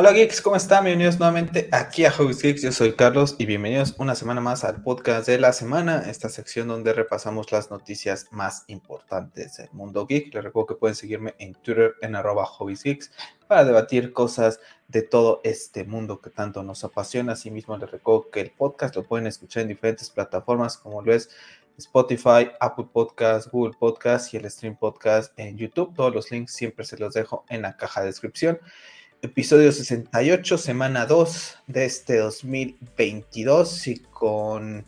Hola geeks, ¿cómo están? Bienvenidos nuevamente aquí a Hobbies Geeks. Yo soy Carlos y bienvenidos una semana más al podcast de la semana, esta sección donde repasamos las noticias más importantes del mundo geek. Les recuerdo que pueden seguirme en Twitter en arroba Geeks para debatir cosas de todo este mundo que tanto nos apasiona. Asimismo, les recuerdo que el podcast lo pueden escuchar en diferentes plataformas como lo es Spotify, Apple Podcast, Google Podcast y el Stream Podcast en YouTube. Todos los links siempre se los dejo en la caja de descripción episodio 68, semana 2 de este 2022 y con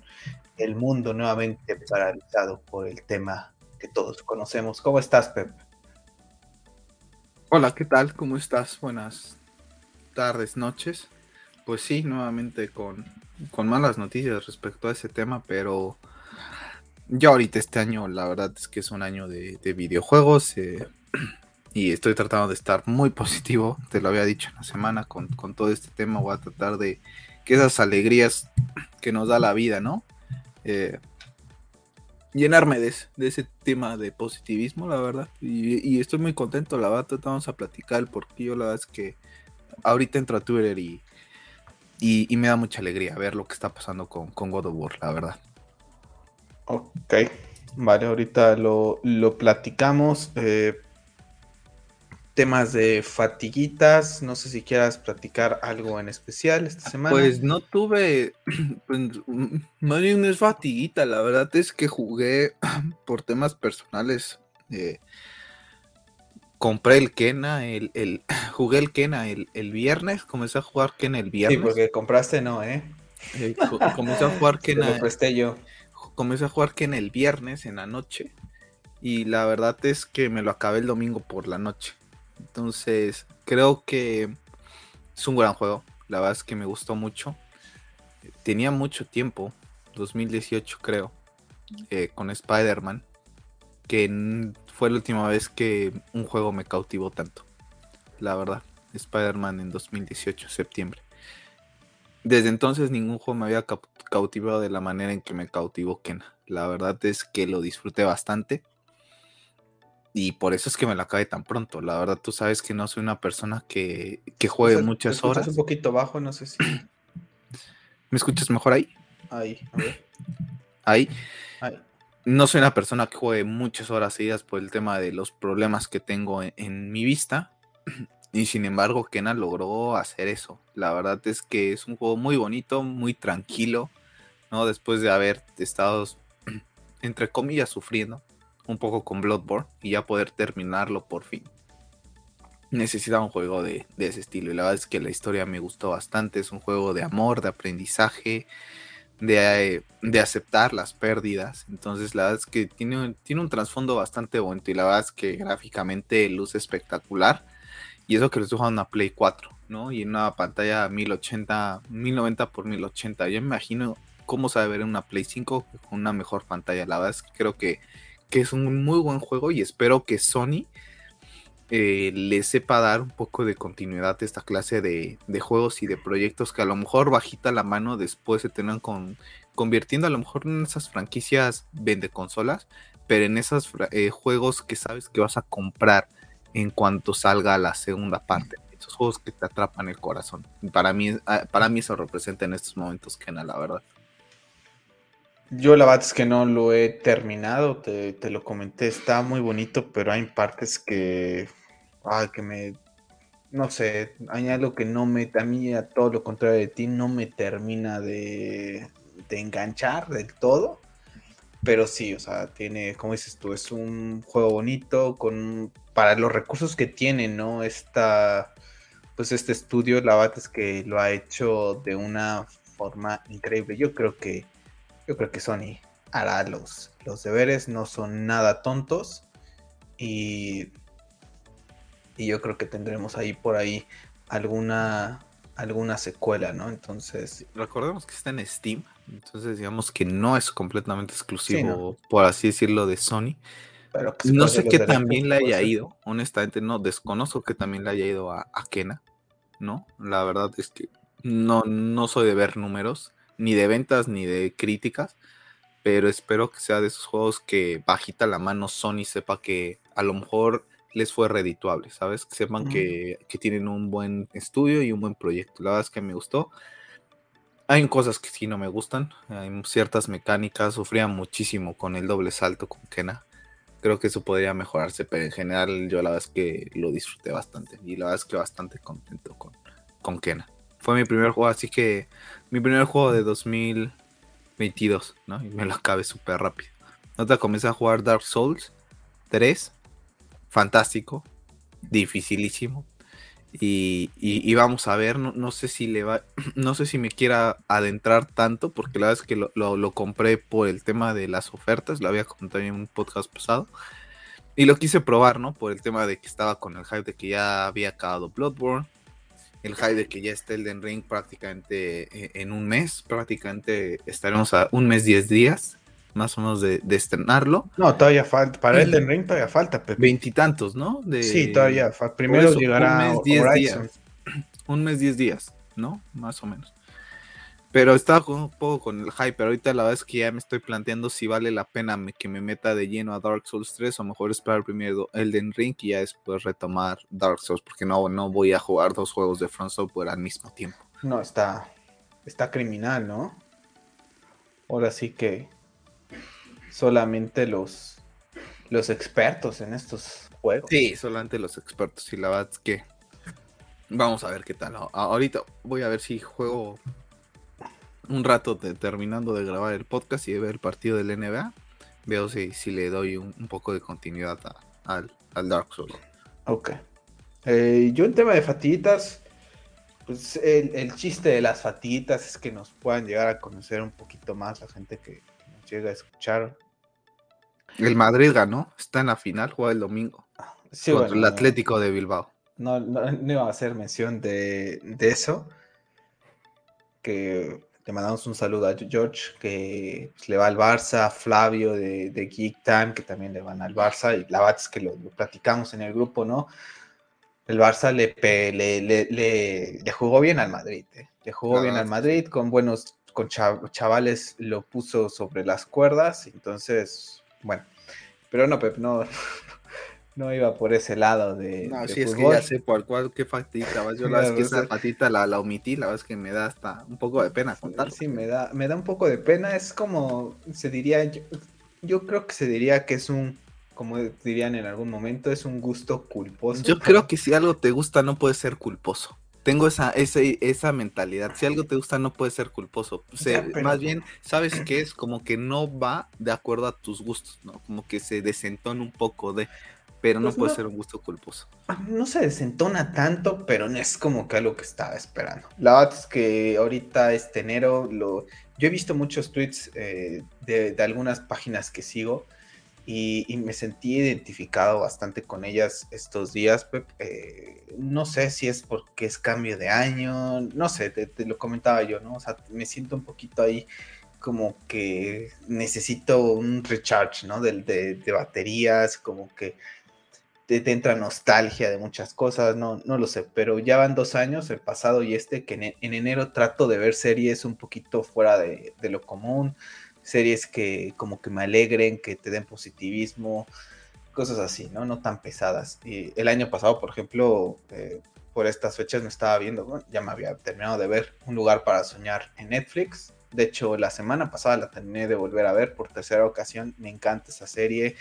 el mundo nuevamente paralizado por el tema que todos conocemos. ¿Cómo estás, Pep? Hola, ¿qué tal? ¿Cómo estás? Buenas tardes, noches. Pues sí, nuevamente con, con malas noticias respecto a ese tema, pero ya ahorita este año la verdad es que es un año de, videojuegos. Eh, y estoy tratando de estar muy positivo, te lo había dicho en la semana con, todo este tema, voy a tratar de que esas alegrías que nos da la vida, ¿no? Eh, llenarme de, ese tema de positivismo, la verdad, y, estoy muy contento, la verdad, vamos a platicar porque yo la verdad es que ahorita entro a Twitter y, y, me da mucha alegría ver lo que está pasando con, con God of War, la verdad. Ok, vale, ahorita lo, lo platicamos. Eh, temas de fatiguitas. No sé si quieras platicar algo en especial esta semana. Pues no tuve, pues, más bien no es fatiguita, la verdad es que jugué por temas personales. Eh, compré el Kena, el, el, jugué el Kena el, viernes, comencé a jugar Kena el viernes. Sí, porque compraste no, ¿eh? eh comencé a jugar Kena. Lo presté yo. Comencé a jugar Kena el viernes en la noche. Y la verdad es que me lo acabé el domingo por la noche. Entonces, creo que es un gran juego. La verdad es que me gustó mucho. Tenía mucho tiempo, 2018 creo, eh, con Spider-Man, que fue la última vez que un juego me cautivó tanto. La verdad, Spider-Man en 2018, septiembre. Desde entonces ningún juego me había cautivado de la manera en que me cautivó Kena. La verdad es que lo disfruté bastante. Y por eso es que me la cae tan pronto. La verdad, tú sabes que no soy una persona que, que juegue muchas horas. un poquito bajo, no sé si. ¿Me escuchas mejor ahí? Ahí, a ver. Ahí. ahí. No soy una persona que juegue muchas horas seguidas por el tema de los problemas que tengo en, mi vista. Y sin embargo, Kena logró hacer eso. La verdad es que es un juego muy bonito, muy tranquilo, ¿no? Después de haber estado, entre comillas, sufriendo un poco con Bloodborne y ya poder terminarlo por fin. Necesitaba un juego de, ese estilo y la verdad es que la historia me gustó bastante. Es un juego de amor, de aprendizaje, de, de aceptar las pérdidas. Entonces la verdad es que tiene, tiene un trasfondo bastante bonito y la verdad es que gráficamente luce espectacular. Y eso que lo estoy jugando a Play 4, ¿no? Y en una pantalla 1080, 1090 por 1080. Yo me imagino cómo sabe ver en una Play 5 con una mejor pantalla. La verdad es que creo que que es un muy buen juego y espero que Sony eh, le sepa dar un poco de continuidad a esta clase de, juegos y de proyectos que a lo mejor bajita la mano después se tengan con, convirtiendo a lo mejor en esas franquicias vende consolas, pero en esos eh, juegos que sabes que vas a comprar en cuanto salga la segunda parte. Esos juegos que te atrapan el corazón. Para mí, ah, para mí eso representa en estos momentos Kena, la verdad. Yo la verdad es que no lo he terminado, te, lo comenté, está muy bonito, pero hay partes que, ay, que me, no sé, hay algo que no me, a mí a todo lo contrario de ti, no me termina de, de enganchar del todo, pero sí, o sea, tiene, como dices tú, es un juego bonito, con, para los recursos que tiene, ¿no? Esta, pues este estudio, la verdad es que lo ha hecho de una forma increíble, yo creo que yo creo que Sony hará los, los deberes, no son nada tontos y, y yo creo que tendremos ahí por ahí alguna, alguna secuela, ¿no? Entonces... Recordemos que está en Steam, entonces digamos que no es completamente exclusivo, por así decirlo, de Sony. Pero no sé qué también le haya ido, honestamente no, desconozco que también le haya ido a, a Kena, ¿no? La verdad es que no, no soy de ver números, ni de ventas ni de críticas, pero espero que sea de esos juegos que bajita la mano Sony sepa que a lo mejor les fue redituable, ¿sabes? Que sepan que, que, tienen un buen estudio y un buen proyecto. La verdad es que me gustó. Hay cosas que sí no me gustan, hay ciertas mecánicas, sufría muchísimo con el doble salto con Kena. Creo que eso podría mejorarse, pero en general yo la verdad es que lo disfruté bastante y la verdad es que bastante contento con, con Kena. Fue mi primer juego, así que mi primer juego de 2022, ¿no? Y me lo acabé súper rápido. Otra comencé a jugar Dark Souls 3, fantástico, dificilísimo. Y, vamos a ver, no, sé si le va, no sé si me quiera adentrar tanto, porque la verdad es que lo, compré por el tema de las ofertas, lo había contado en un podcast pasado. Y lo quise probar, ¿no? Por el tema de que estaba con el hype de que ya había acabado Bloodborne. El hype de que ya está Elden Ring prácticamente eh, en un mes. Prácticamente estaremos a un mes, 10 días más o menos de, estrenarlo. No, todavía falta. Para Elden Ring todavía falta, Veintitantos, ¿no? Sí, todavía. Primero llegará un mes, diez días. Un mes, diez días, ¿no? Más o menos. Pero estaba un poco con el hype, pero ahorita la verdad es que ya me estoy planteando si vale la pena que me meta de lleno a Dark Souls 3 o mejor esperar primero Elden Ring y ya después retomar Dark Souls, porque no, no voy a jugar dos juegos de Front Software al mismo tiempo. No, está, está criminal, ¿no? Ahora sí que solamente los, los expertos en estos juegos. Sí, solamente los expertos. Y la verdad es que vamos a ver qué tal. Ahorita voy a ver si juego un rato terminando de grabar el podcast y de ver el partido del NBA. Veo si, si le doy un, poco de continuidad al, Dark Souls. Ok. Eh, yo en tema de fatiguitas, pues el, chiste de las fatiguitas es que nos puedan llegar a conocer un poquito más la gente que, llega a escuchar. El Madrid ganó, está en la final, juega el domingo. contra el Atlético de Bilbao. No, iba a hacer mención de, eso. Que le mandamos un saludo a George, que pues, le va al Barça, Flavio de, Geek Time, que también le van al Barça, y la verdad es que lo, platicamos en el grupo, ¿no? El Barça le, le, jugó bien al Madrid, ¿eh? le jugó bien al Madrid con buenos con chavales lo puso sobre las cuerdas, entonces, bueno, pero no, Pep, no, no iba por ese lado de. No, sí, es que ya sé por cuál, qué fatita Yo la verdad es que esa fatita la, la, omití, la verdad es que me da hasta un poco de pena contar. Sí, me da, me da un poco de pena, es como, se diría, yo, yo creo que se diría que es un como dirían en algún momento, es un gusto culposo. Yo creo que si algo te gusta no puede ser culposo tengo esa, esa mentalidad. Si algo te gusta, no puede ser culposo. Más bien, sabes que es como que no va de acuerdo a tus gustos, ¿no? Como que se desentona un poco de. Pero no pues puede ser un gusto culposo. No se desentona tanto, pero no es como que algo que estaba esperando. La verdad es que ahorita este enero lo. Yo he visto muchos tweets eh, de, de algunas páginas que sigo y, me sentí identificado bastante con ellas estos días, eh, no sé si es porque es cambio de año, no sé, te, lo comentaba yo, ¿no? O sea, me siento un poquito ahí como que necesito un recharge, ¿no? De, de, baterías, como que te, entra nostalgia de muchas cosas, no, no lo sé, pero ya van dos años, el pasado y este, que en, en enero trato de ver series un poquito fuera de, de lo común, series que como que me alegren, que te den positivismo, cosas así, ¿no? No tan pesadas. Y el año pasado, por ejemplo, eh, por estas fechas me estaba viendo, ya me había terminado de ver Un lugar para soñar en Netflix. De hecho, la semana pasada la terminé de volver a ver por tercera ocasión. Me encanta esa serie,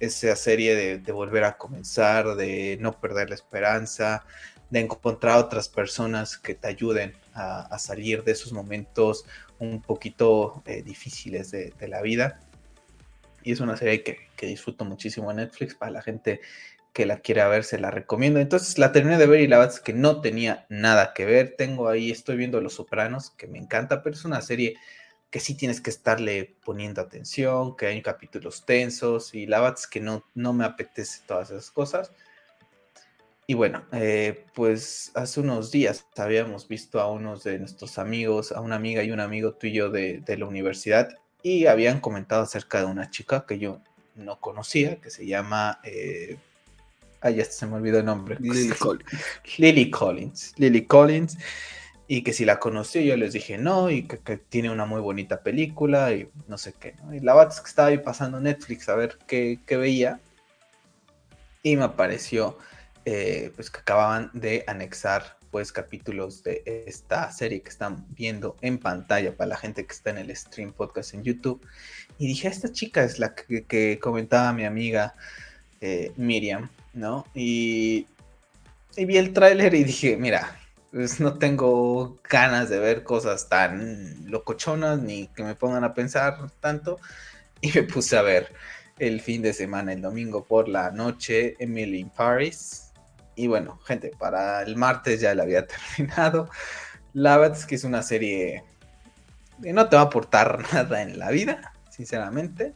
esa serie de, volver a comenzar, de no perder la esperanza, de encontrar otras personas que te ayuden a, salir de esos momentos un poquito eh, difíciles de, la vida. Y es una serie que, disfruto muchísimo en Netflix. Para la gente que la quiera ver, se la recomiendo. Entonces la terminé de ver y la verdad es que no tenía nada que ver. Tengo ahí, estoy viendo Los Sopranos, que me encanta, pero es una serie que sí tienes que estarle poniendo atención, que hay capítulos tensos y la verdad es que no, no me apetece todas esas cosas. Y bueno, eh, pues hace unos días habíamos visto a unos de nuestros amigos, a una amiga y un amigo tuyo de, de la universidad, y habían comentado acerca de una chica que yo no conocía, que se llama... Eh, ay, ya se me olvidó el nombre. Lily Collins. Lily Collins. Lily Collins. Y que si la conocí, yo les dije no, y que, tiene una muy bonita película, y no sé qué. ¿no? Y la es que estaba ahí pasando Netflix a ver qué, qué veía y me apareció eh, pues que acababan de anexar pues capítulos de esta serie que están viendo en pantalla para la gente que está en el stream podcast en YouTube. Y dije, esta chica es la que, comentaba mi amiga eh, Miriam, ¿no? Y, y vi el tráiler y dije, mira, pues no tengo ganas de ver cosas tan locochonas ni que me pongan a pensar tanto. Y me puse a ver el fin de semana, el domingo por la noche, Emily in Paris y bueno, gente, para el martes ya la había terminado. La verdad que es una serie que no te va a aportar nada en la vida, sinceramente,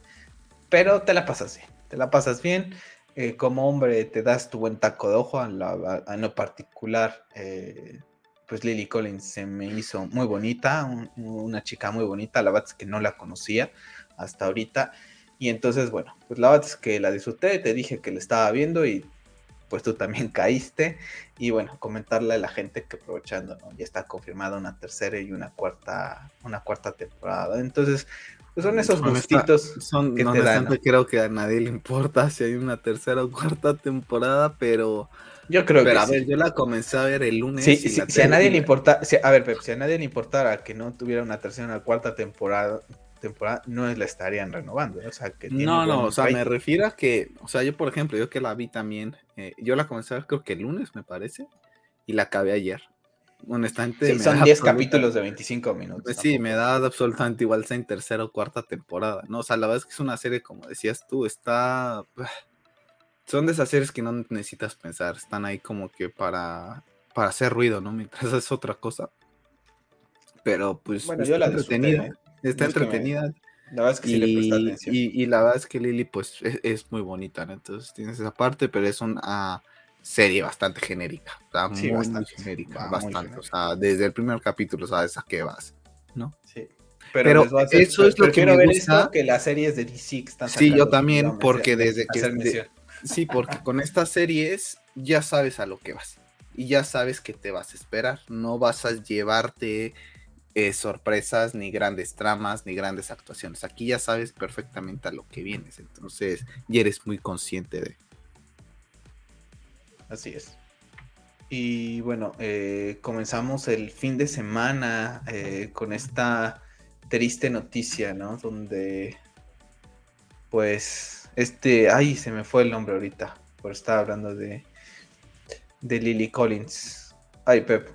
pero te la pasas bien. Te la pasas bien. Eh, como hombre te das tu buen taco de ojo, a, lo particular, eh, pues Lily Collins se me hizo muy bonita, una chica muy bonita, la verdad es que no la conocía hasta ahorita. Y entonces, bueno, pues la verdad es que la disfruté, te dije que la estaba viendo y pues tú también caíste. Y bueno, comentarle a la gente que aprovechando, ¿no? Ya está confirmada una tercera y una cuarta, una cuarta temporada. Entonces, pues son esos gustitos son, que te dan. Creo que a nadie le importa si hay una tercera o cuarta temporada, pero. Yo creo que a ver, yo la comencé a ver el lunes. Sí, si a nadie le importa, a ver, Pep, si a nadie le importara que no tuviera una tercera o una cuarta temporada, temporada no la estarían renovando. O sea, que no, no, o sea, me refiero a que, o sea, yo por ejemplo, yo que la vi también, eh, yo la comencé a ver creo que el lunes me parece, y la acabé ayer. Honestamente, son 10 capítulos de 25 minutos. Pues sí, me da absolutamente igual sea en tercera o cuarta temporada, ¿no? O sea, la verdad es que es una serie, como decías tú, está... Son de esas series que no necesitas pensar, están ahí como que para, para hacer ruido, ¿no? Mientras es otra cosa. Pero pues bueno, yo la entretenida. ¿eh? Está entretenida. La verdad es que sí le presta atención. Y, la verdad es que Lily, pues, es, muy bonita, ¿no? Entonces tienes esa parte, pero es una serie bastante genérica. muy, bastante, genérica, bastante. O sea, desde el primer capítulo sabes a qué vas, ¿no? Sí. Pero, eso es lo que me ver gusta. que las series de DC están Sí, yo también, porque desde que... sí, porque con estas series ya sabes a lo que vas. Y ya sabes que te vas a esperar. No vas a llevarte eh, sorpresas, ni grandes tramas, ni grandes actuaciones. Aquí ya sabes perfectamente a lo que vienes, entonces ya eres muy consciente de. Así es. Y bueno, eh, comenzamos el fin de semana eh, con esta triste noticia, ¿no? Donde, pues, este, ay, se me fue el nombre ahorita, por estar hablando de, de Lily Collins. Ay, Pep,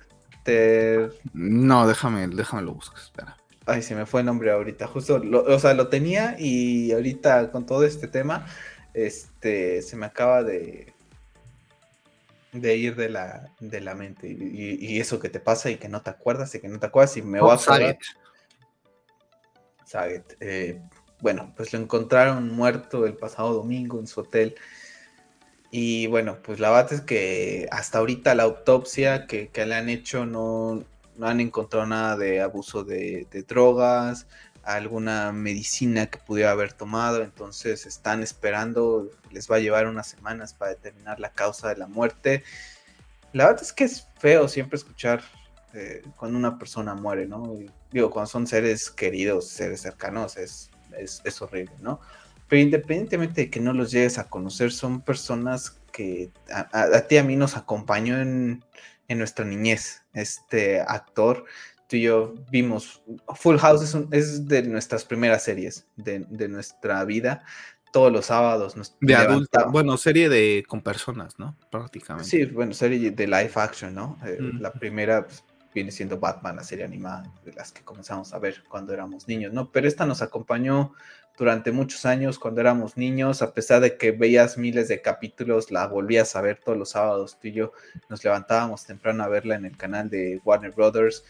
no, déjame, déjame lo busco, espera. Ay, se me fue el nombre ahorita. Justo, o sea, lo tenía y ahorita con todo este tema, este, se me acaba de de ir de la, de la mente y, eso que te pasa y que no te acuerdas y que no te acuerdas y me voy a acordar. Saget. Eh, bueno, pues lo encontraron muerto el pasado domingo en su hotel y bueno, pues la verdad es que hasta ahorita la autopsia que, le han hecho no, no, han encontrado nada de abuso de, drogas, alguna medicina que pudiera haber tomado, entonces están esperando, les va a llevar unas semanas para determinar la causa de la muerte. La verdad es que es feo siempre escuchar eh, cuando una persona muere, ¿no? Digo, cuando son seres queridos, seres cercanos, es, es, es horrible, ¿no? Pero independientemente de que no los llegues a conocer, son personas que a, ti y a mí nos acompañó en, nuestra niñez. Este actor, tú y yo vimos, Full House es, de nuestras primeras series de, nuestra vida. Todos los sábados. de adulta, bueno, serie de con personas, ¿no? Prácticamente. Sí, bueno, serie de live action, ¿no? Eh, la primera pues, viene siendo Batman, la serie animada, de las que comenzamos a ver cuando éramos niños, ¿no? Pero esta nos acompañó durante muchos años cuando éramos niños, a pesar de que veías miles de capítulos, la volvías a ver todos los sábados, tú y yo nos levantábamos temprano a verla en el canal de Warner Brothers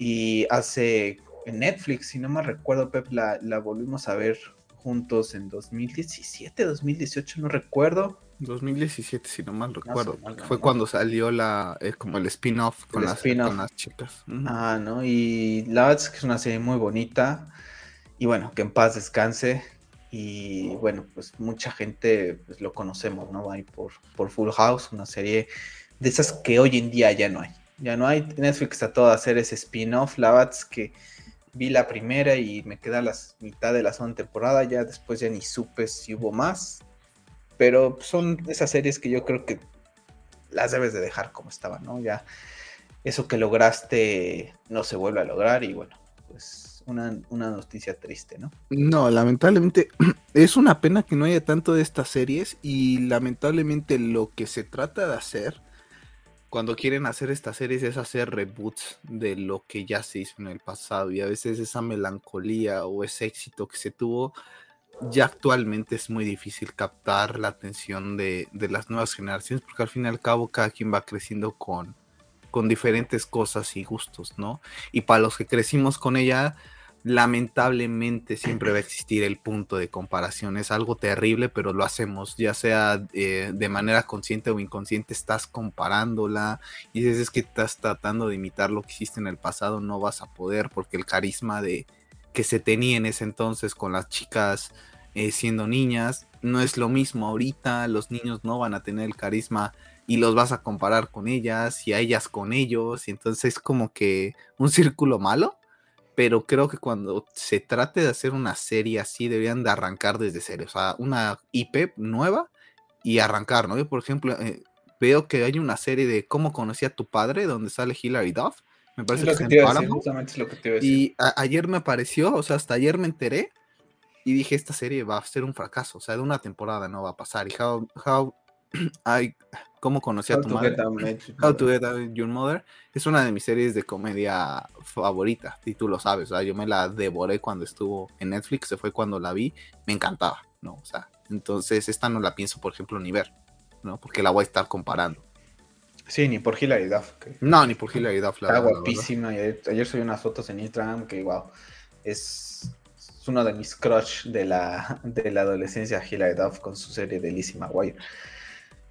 y hace en Netflix, si no me recuerdo, Pep, la, volvimos a ver juntos en 2017, 2018, no recuerdo. 2017, si no mal recuerdo. fue cuando salió la eh, como el spin-off con, las, con las chicas. Ah, ¿no? Y la verdad es que es una serie muy bonita. Y bueno, que en paz descanse. Y bueno, pues mucha gente pues, lo conocemos, ¿no? Ahí por, por Full House, una serie de esas que hoy en día ya no hay. Ya no hay. Netflix todo a hacer ese spin-off. La verdad es que vi la primera y me queda la mitad de la segunda temporada. Ya después ya ni supe si hubo más. pero son esas series que yo creo que las debes de dejar como estaban, ¿no? Ya eso que lograste no se vuelve a lograr y bueno, pues una, una, noticia triste, ¿no? No, lamentablemente es una pena que no haya tanto de estas series y lamentablemente lo que se trata de hacer cuando quieren hacer estas series es hacer reboots de lo que ya se hizo en el pasado y a veces esa melancolía o ese éxito que se tuvo ya actualmente es muy difícil captar la atención de, de las nuevas generaciones porque al fin y al cabo cada quien va creciendo con, con diferentes cosas y gustos, ¿no? Y para los que crecimos con ella, lamentablemente siempre va a existir el punto de comparación. Es algo terrible, pero lo hacemos, ya sea eh, de manera consciente o inconsciente, estás comparándola y dices es que estás tratando de imitar lo que hiciste en el pasado, no vas a poder porque el carisma de que se tenía en ese entonces con las chicas eh, siendo niñas no es lo mismo ahorita, los niños no van a tener el carisma y los vas a comparar con ellas y a ellas con ellos y entonces es como que un círculo malo pero creo que cuando se trate de hacer una serie así, deberían de arrancar desde cero, o sea, una IP nueva y arrancar, ¿no? Yo, por ejemplo, eh, veo que hay una serie de Cómo conocí a tu padre, donde sale Hilary Duff, me parece que, es lo que te Y ayer me apareció, o sea, hasta ayer me enteré y dije, esta serie va a ser un fracaso, o sea, de una temporada no va a pasar. Y How, how I, ¿Cómo conocí a tu madre? How to Get Your Mother es una de mis series de comedia favorita, y tú lo sabes, o sea, yo me la devoré cuando estuvo en Netflix, se fue cuando la vi, me encantaba, ¿no? O sea, entonces esta no la pienso, por ejemplo, ni ver, ¿no? Porque la voy a estar comparando. Sí, ni por Hilary Duff. No, ni por Hilary Duff. La Está guapísima. Y ayer, subí unas fotos en Instagram que, wow, es, uno de mis crush de la, de la adolescencia, Hilary Duff, con su serie de Lizzie McGuire.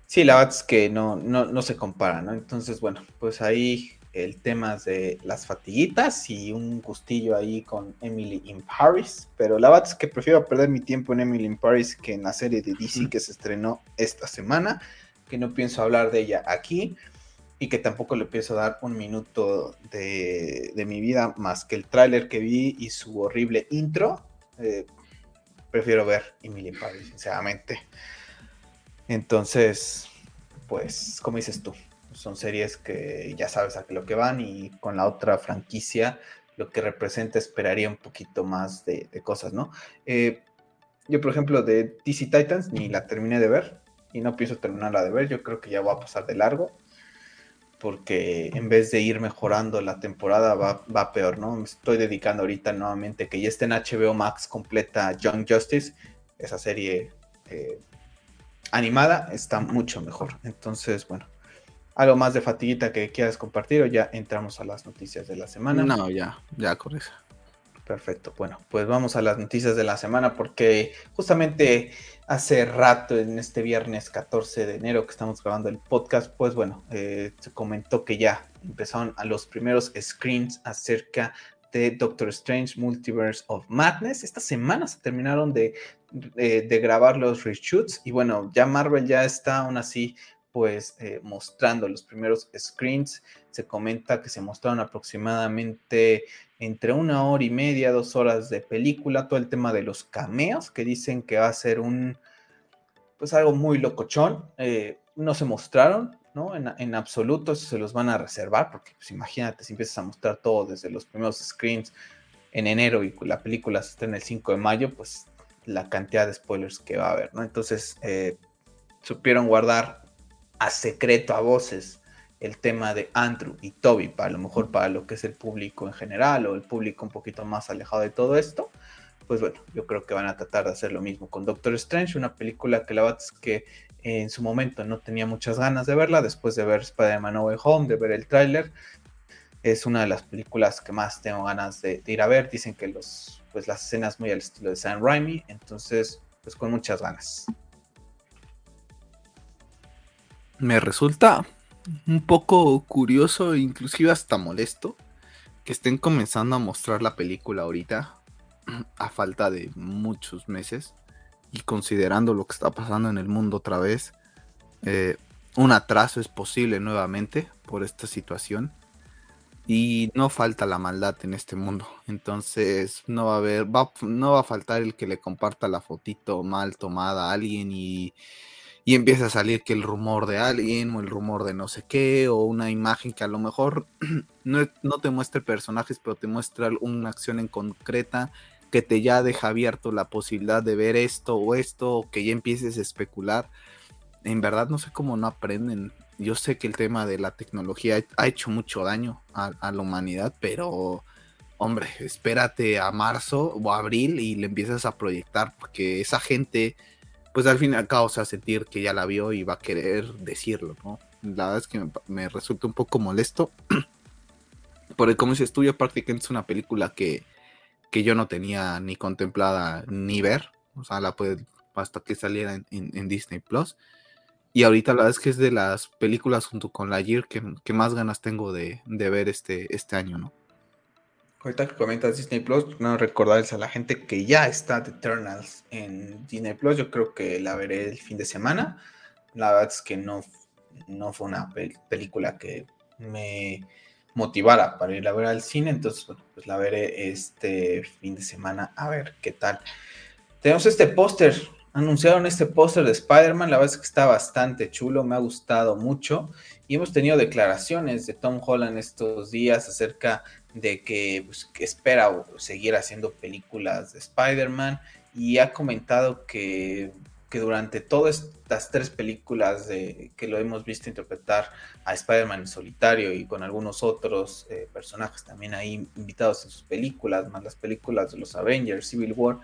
Sí, la verdad es que no, no, se compara, ¿no? Entonces, bueno, pues ahí el tema de las fatiguitas y un gustillo ahí con Emily in Paris, pero la verdad es que prefiero perder mi tiempo en Emily in Paris que en la serie de DC que se estrenó esta semana, que no pienso hablar de ella aquí y que tampoco le pienso dar un minuto de, mi vida más que el tráiler que vi y su horrible intro. Eh, prefiero ver Emily in Paris, sinceramente. Entonces, pues, como dices tú, son series que ya sabes a lo que van y con la otra franquicia lo que representa esperaría un poquito más de, cosas, ¿no? Eh, yo, por ejemplo, de DC Titans ni la terminé de ver y no pienso terminarla de ver, yo creo que ya va a pasar de largo porque en vez de ir mejorando la temporada va, va peor, ¿no? Me estoy dedicando ahorita nuevamente que ya esté en HBO Max completa Young Justice, esa serie eh, animada está mucho mejor. Entonces, bueno, algo más de fatiguita que quieras compartir o ya entramos a las noticias de la semana. No, ya, ya eso. Perfecto, bueno, pues vamos a las noticias de la semana porque justamente hace rato, en este viernes 14 de enero que estamos grabando el podcast, pues bueno, eh, se comentó que ya empezaron a los primeros screens acerca de Doctor Strange Multiverse of Madness. Esta semana se terminaron de, de, grabar los reshoots y bueno, ya Marvel ya está aún así pues eh, mostrando los primeros screens. Se comenta que se mostraron aproximadamente entre una hora y media, dos horas de película, todo el tema de los cameos que dicen que va a ser un pues algo muy locochón. Eh, no se mostraron, ¿no? En, absoluto, se los van a reservar, porque pues imagínate si empiezas a mostrar todo desde los primeros screens en enero y la película está en el 5 de mayo, pues la cantidad de spoilers que va a haber, ¿no? Entonces, eh, supieron guardar a secreto, a voces, el tema de Andrew y Toby, para lo mejor para lo que es el público en general o el público un poquito más alejado de todo esto. Pues bueno, yo creo que van a tratar de hacer lo mismo con Doctor Strange, una película que la verdad es que en su momento no tenía muchas ganas de verla, después de ver Spider-Man No Way Home, de ver el tráiler, es una de las películas que más tengo ganas de, ir a ver. Dicen que los, pues, las escenas muy al estilo de Sam Raimi, entonces, pues con muchas ganas. Me resulta un poco curioso, inclusive hasta molesto, que estén comenzando a mostrar la película ahorita, a falta de muchos meses, y considerando lo que está pasando en el mundo otra vez, eh, un atraso es posible nuevamente por esta situación. Y no falta la maldad en este mundo. Entonces no va a haber, no va a faltar el que le comparta la fotito mal tomada a alguien y y empieza a salir que el rumor de alguien o el rumor de no sé qué o una imagen que a lo mejor no, no te muestre personajes, pero te muestra una acción en concreta que te ya deja abierto la posibilidad de ver esto o esto, o que ya empieces a especular. En verdad no sé cómo no aprenden. Yo sé que el tema de la tecnología ha hecho mucho daño a, la humanidad, pero hombre, espérate a marzo o abril y le empiezas a proyectar, porque esa gente, pues al fin y al cabo a sentir que ya la vio y va a querer decirlo, ¿no? La verdad es que me, resulta un poco molesto. Porque como dices tú, prácticamente es una película que, que yo no tenía ni contemplada ni ver. O sea, la puede hasta que saliera en, Disney Plus. Y ahorita la verdad es que es de las películas junto con la Year que, más ganas tengo de, ver este, este año, ¿no? Ahorita que comentas Disney Plus, no recordarles a la gente que ya está The Eternals en Disney Plus. Yo creo que la veré el fin de semana. La verdad es que no, no fue una película que me motivara para ir a ver al cine. Entonces, bueno, pues la veré este fin de semana a ver qué tal. Tenemos este póster, anunciaron este póster de Spider-Man, la verdad es que está bastante chulo, me ha gustado mucho. Y hemos tenido declaraciones de Tom Holland estos días acerca de que, pues, espera seguir haciendo películas de Spider-Man y ha comentado que que durante todas estas tres películas que lo hemos visto interpretar a Spider-Man en solitario y con algunos otros eh, personajes también ahí invitados en sus películas, más las películas de los Avengers, Civil War,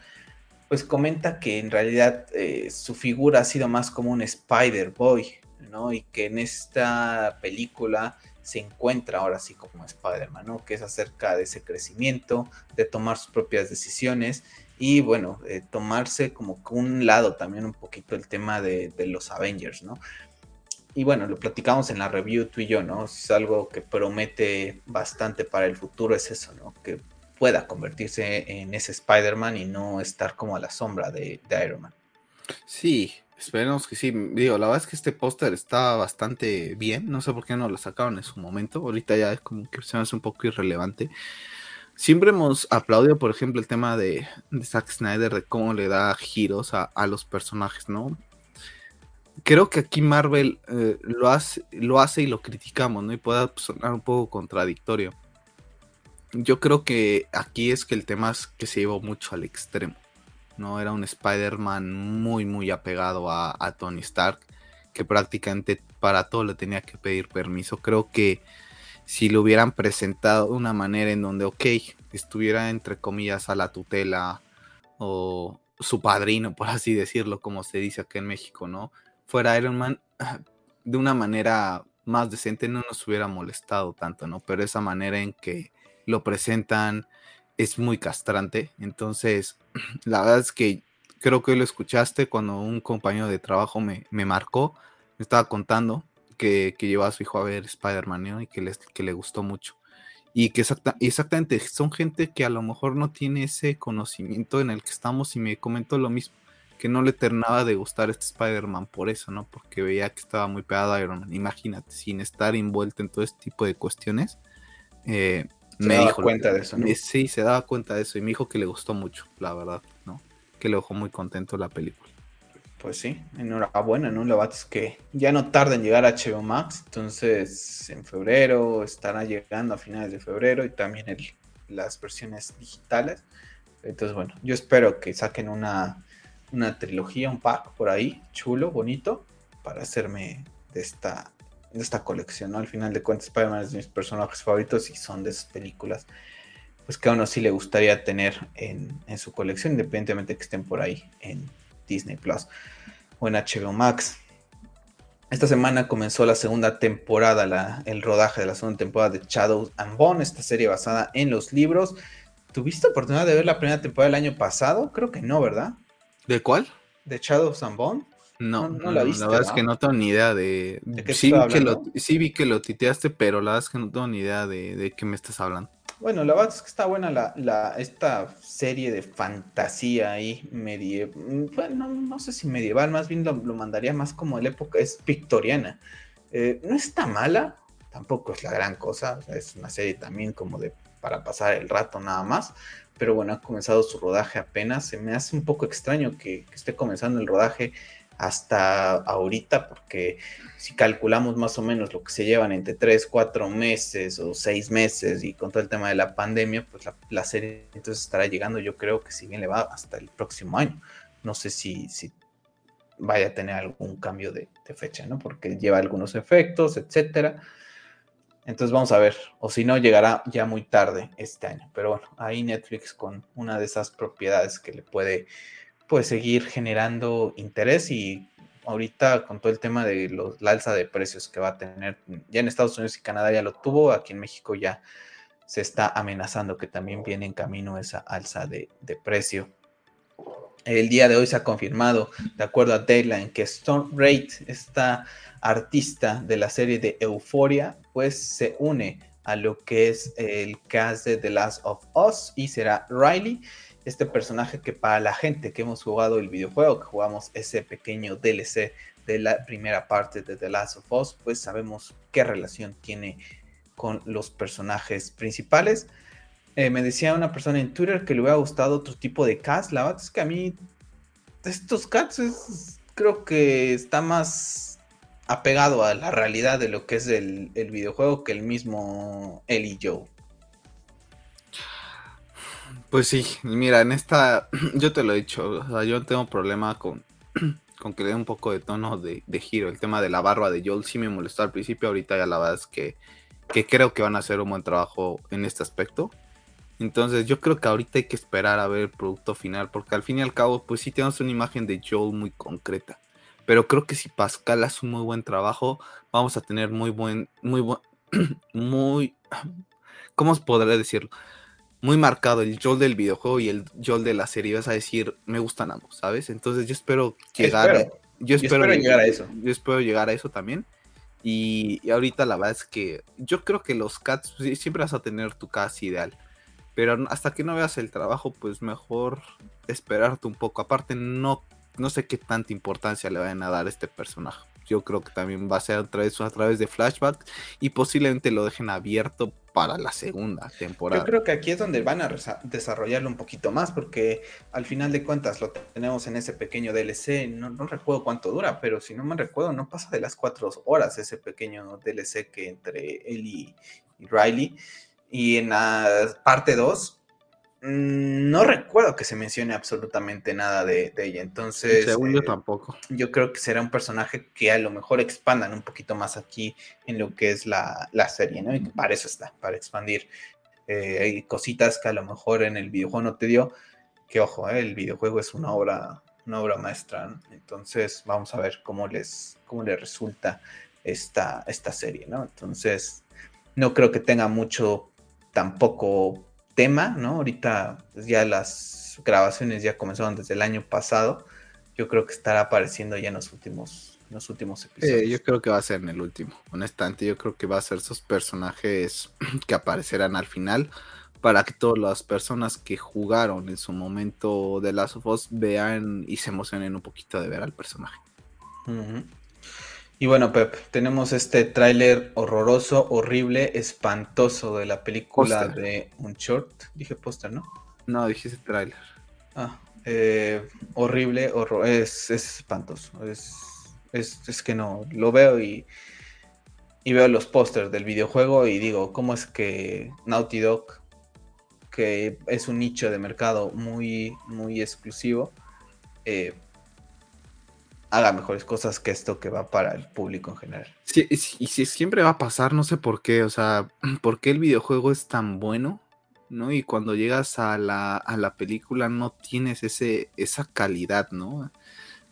pues comenta que en realidad eh, su figura ha sido más como un Spider-Boy, ¿no? Y que en esta película se encuentra ahora sí como Spider-Man, ¿no? Que es acerca de ese crecimiento, de tomar sus propias decisiones y bueno, tomarse como un lado también un poquito el tema de, los Avengers, ¿no? Y bueno, lo platicamos en la review tú y yo, ¿no? Es algo que promete bastante para el futuro, es eso, ¿no? Que pueda convertirse en ese Spider-Man y no estar como a la sombra de, Iron Man. Sí, esperemos que sí. Digo, la verdad es que este póster está bastante bien. No sé por qué no lo sacaron en su momento. Ahorita ya es como que se me hace un poco irrelevante. Siempre hemos aplaudido, por ejemplo, el tema de, Zack Snyder, de cómo le da giros a, los personajes, ¿no? Creo que aquí Marvel eh, lo, hace, lo hace y lo criticamos, ¿no? Y puede sonar un poco contradictorio. Yo creo que aquí es que el tema es que se llevó mucho al extremo, ¿no? Era un Spider-Man muy, muy apegado a, a Tony Stark, que prácticamente para todo le tenía que pedir permiso. Creo que si lo hubieran presentado de una manera en donde, ok, estuviera entre comillas a la tutela o su padrino, por así decirlo, como se dice acá en México, ¿no? Fuera Iron Man, de una manera más decente no nos hubiera molestado tanto, ¿no? Pero esa manera en que lo presentan es muy castrante. Entonces, la verdad es que creo que lo escuchaste cuando un compañero de trabajo me, me marcó, me estaba contando que, que llevaba a su hijo a ver Spider-Man y que, les, que le gustó mucho. Y que exactamente son gente que a lo mejor no tiene ese conocimiento en el que estamos y me comentó lo mismo, que no le terminaba de gustar este Spider-Man por eso, ¿no? Porque veía que estaba muy pegado a Iron Man. Imagínate, sin estar envuelto en todo este tipo de cuestiones. Eh, se me daba cuenta de eso, ¿no? Sí, se daba cuenta de eso y me dijo que le gustó mucho, la verdad, ¿no? Que le dejó muy contento la película pues sí, enhorabuena, ¿no? La verdad es que ya no tarda en llegar a HBO Max, entonces en febrero estará llegando a finales de febrero y también las versiones digitales. Entonces, bueno, yo espero que saquen una, trilogía, un pack por ahí, chulo, bonito, para hacerme de esta, esta colección, ¿no? Al final de cuentas, Spider-Man es de mis personajes favoritos y son de esas películas pues que a uno sí le gustaría tener en, en su colección, independientemente de que estén por ahí en Disney Plus o en HBO Max. Esta semana comenzó la segunda temporada, el rodaje de la segunda temporada de Shadows and Bone, esta serie basada en los libros. ¿Tuviste oportunidad de ver la primera temporada del año pasado? Creo que no, ¿verdad? ¿De cuál? De Shadows and Bone. No, no, la, viste, la verdad es que no tengo ni idea de. sí, vi que lo, sí vi que lo titeaste, pero la verdad es que no tengo ni idea de, de qué me estás hablando. Bueno, la verdad es que está buena la, esta serie de fantasía ahí medieval. Bueno, no, sé si medieval, más bien lo, mandaría más como la época, es victoriana. Eh, no está mala, tampoco es la gran cosa, es una serie también como de para pasar el rato nada más. Pero bueno, ha comenzado su rodaje apenas. Se me hace un poco extraño que, esté comenzando el rodaje hasta ahorita, porque si calculamos más o menos lo que se llevan entre 3, 4 meses o 6 meses y con todo el tema de la pandemia, pues la, serie entonces estará llegando, yo creo que si bien le va hasta el próximo año. No sé si, si vaya a tener algún cambio de, de fecha, ¿no? Porque lleva algunos efectos, etcétera. Entonces vamos a ver, o si no, llegará ya muy tarde este año. Pero bueno, ahí Netflix con una de esas propiedades que le puede pues seguir generando interés y ahorita con todo el tema de los, la alza de precios que va a tener, ya en Estados Unidos y Canadá ya lo tuvo, aquí en México ya se está amenazando que también viene en camino esa alza de, de precio. El día de hoy se ha confirmado, de acuerdo a Deadline, que Storm Raid, esta artista de la serie de Euphoria, pues se une a lo que es el cast de The Last of Us y será Riley este personaje que para la gente que hemos jugado el videojuego, que jugamos ese pequeño DLC de la primera parte de The Last of Us, pues sabemos qué relación tiene con los personajes principales. Eh, me decía una persona en Twitter que le hubiera gustado otro tipo de cast. La verdad es que a mí estos cats creo que está más apegado a la realidad de lo que es el, el videojuego que el mismo Ellie Joe. Pues sí, mira, en esta, yo te lo he dicho, o sea, yo tengo problema con, con que le dé un poco de tono de, giro. El tema de la barba de Joel sí me molestó al principio, ahorita ya la verdad es que, que creo que van a hacer un buen trabajo en este aspecto. Entonces yo creo que ahorita hay que esperar a ver el producto final, porque al fin y al cabo, pues sí tenemos una imagen de Joel muy concreta. Pero creo que si Pascal hace un muy buen trabajo, vamos a tener muy buen, muy buen, muy, ¿cómo podría decirlo? Muy marcado el Joel del videojuego y el Joel de la serie. Vas a decir, me gustan ambos, ¿sabes? Entonces yo espero llegar, yo espero, llegar a eso. Yo espero llegar a eso también. Y, ahorita la verdad es que yo creo que los cats pues, siempre vas a tener tu cast ideal. Pero hasta que no veas el trabajo, pues mejor esperarte un poco. Aparte, no, no sé qué tanta importancia le vayan a dar a este personaje yo creo que también va a ser a través, a través de flashback y posiblemente lo dejen abierto para la segunda temporada. Yo creo que aquí es donde van a desarrollarlo un poquito más, porque al final de cuentas lo tenemos en ese pequeño DLC, no, no recuerdo cuánto dura, pero si no me recuerdo, no pasa de las cuatro horas ese pequeño DLC que entre él y, y Riley. Y en la parte 2 Mm, no recuerdo que se mencione absolutamente nada de, ella. Entonces. Según yo eh, tampoco. Yo creo que será un personaje que a lo mejor expandan un poquito más aquí en lo que es la, serie, ¿no? Y para eso está, para expandir. Eh, hay cositas que a lo mejor en el videojuego no te dio. Que ojo, eh, el videojuego es una obra, una obra maestra. Entonces, vamos a ver cómo les, cómo les resulta esta, esta serie, ¿no? Entonces, no creo que tenga mucho tampoco tema, ¿no? Ahorita ya las grabaciones ya comenzaron desde el año pasado. Yo creo que estará apareciendo ya en los últimos, los últimos episodios. yo creo que va a ser en el último. Honestamente, yo creo que va a ser esos personajes que aparecerán al final para que todas las personas que jugaron en su momento de Last of Us vean y se emocionen un poquito de ver al personaje. Y bueno, Pep, tenemos este tráiler horroroso, horrible, espantoso de la película de Un Short. Dije póster, ¿no? No, dijiste tráiler. Ah, eh, horrible, horror, es, espantoso. Es, es, que no, lo veo y, y veo los pósters del videojuego y digo, ¿cómo es que Naughty Dog, que es un nicho de mercado muy, muy exclusivo, eh, haga mejores cosas que esto que va para el público en general. Sí, y si siempre va a pasar, no sé por qué, o sea, ¿por qué el videojuego es tan bueno? ¿No? Y cuando llegas a la, a la película no tienes ese, esa calidad, ¿no?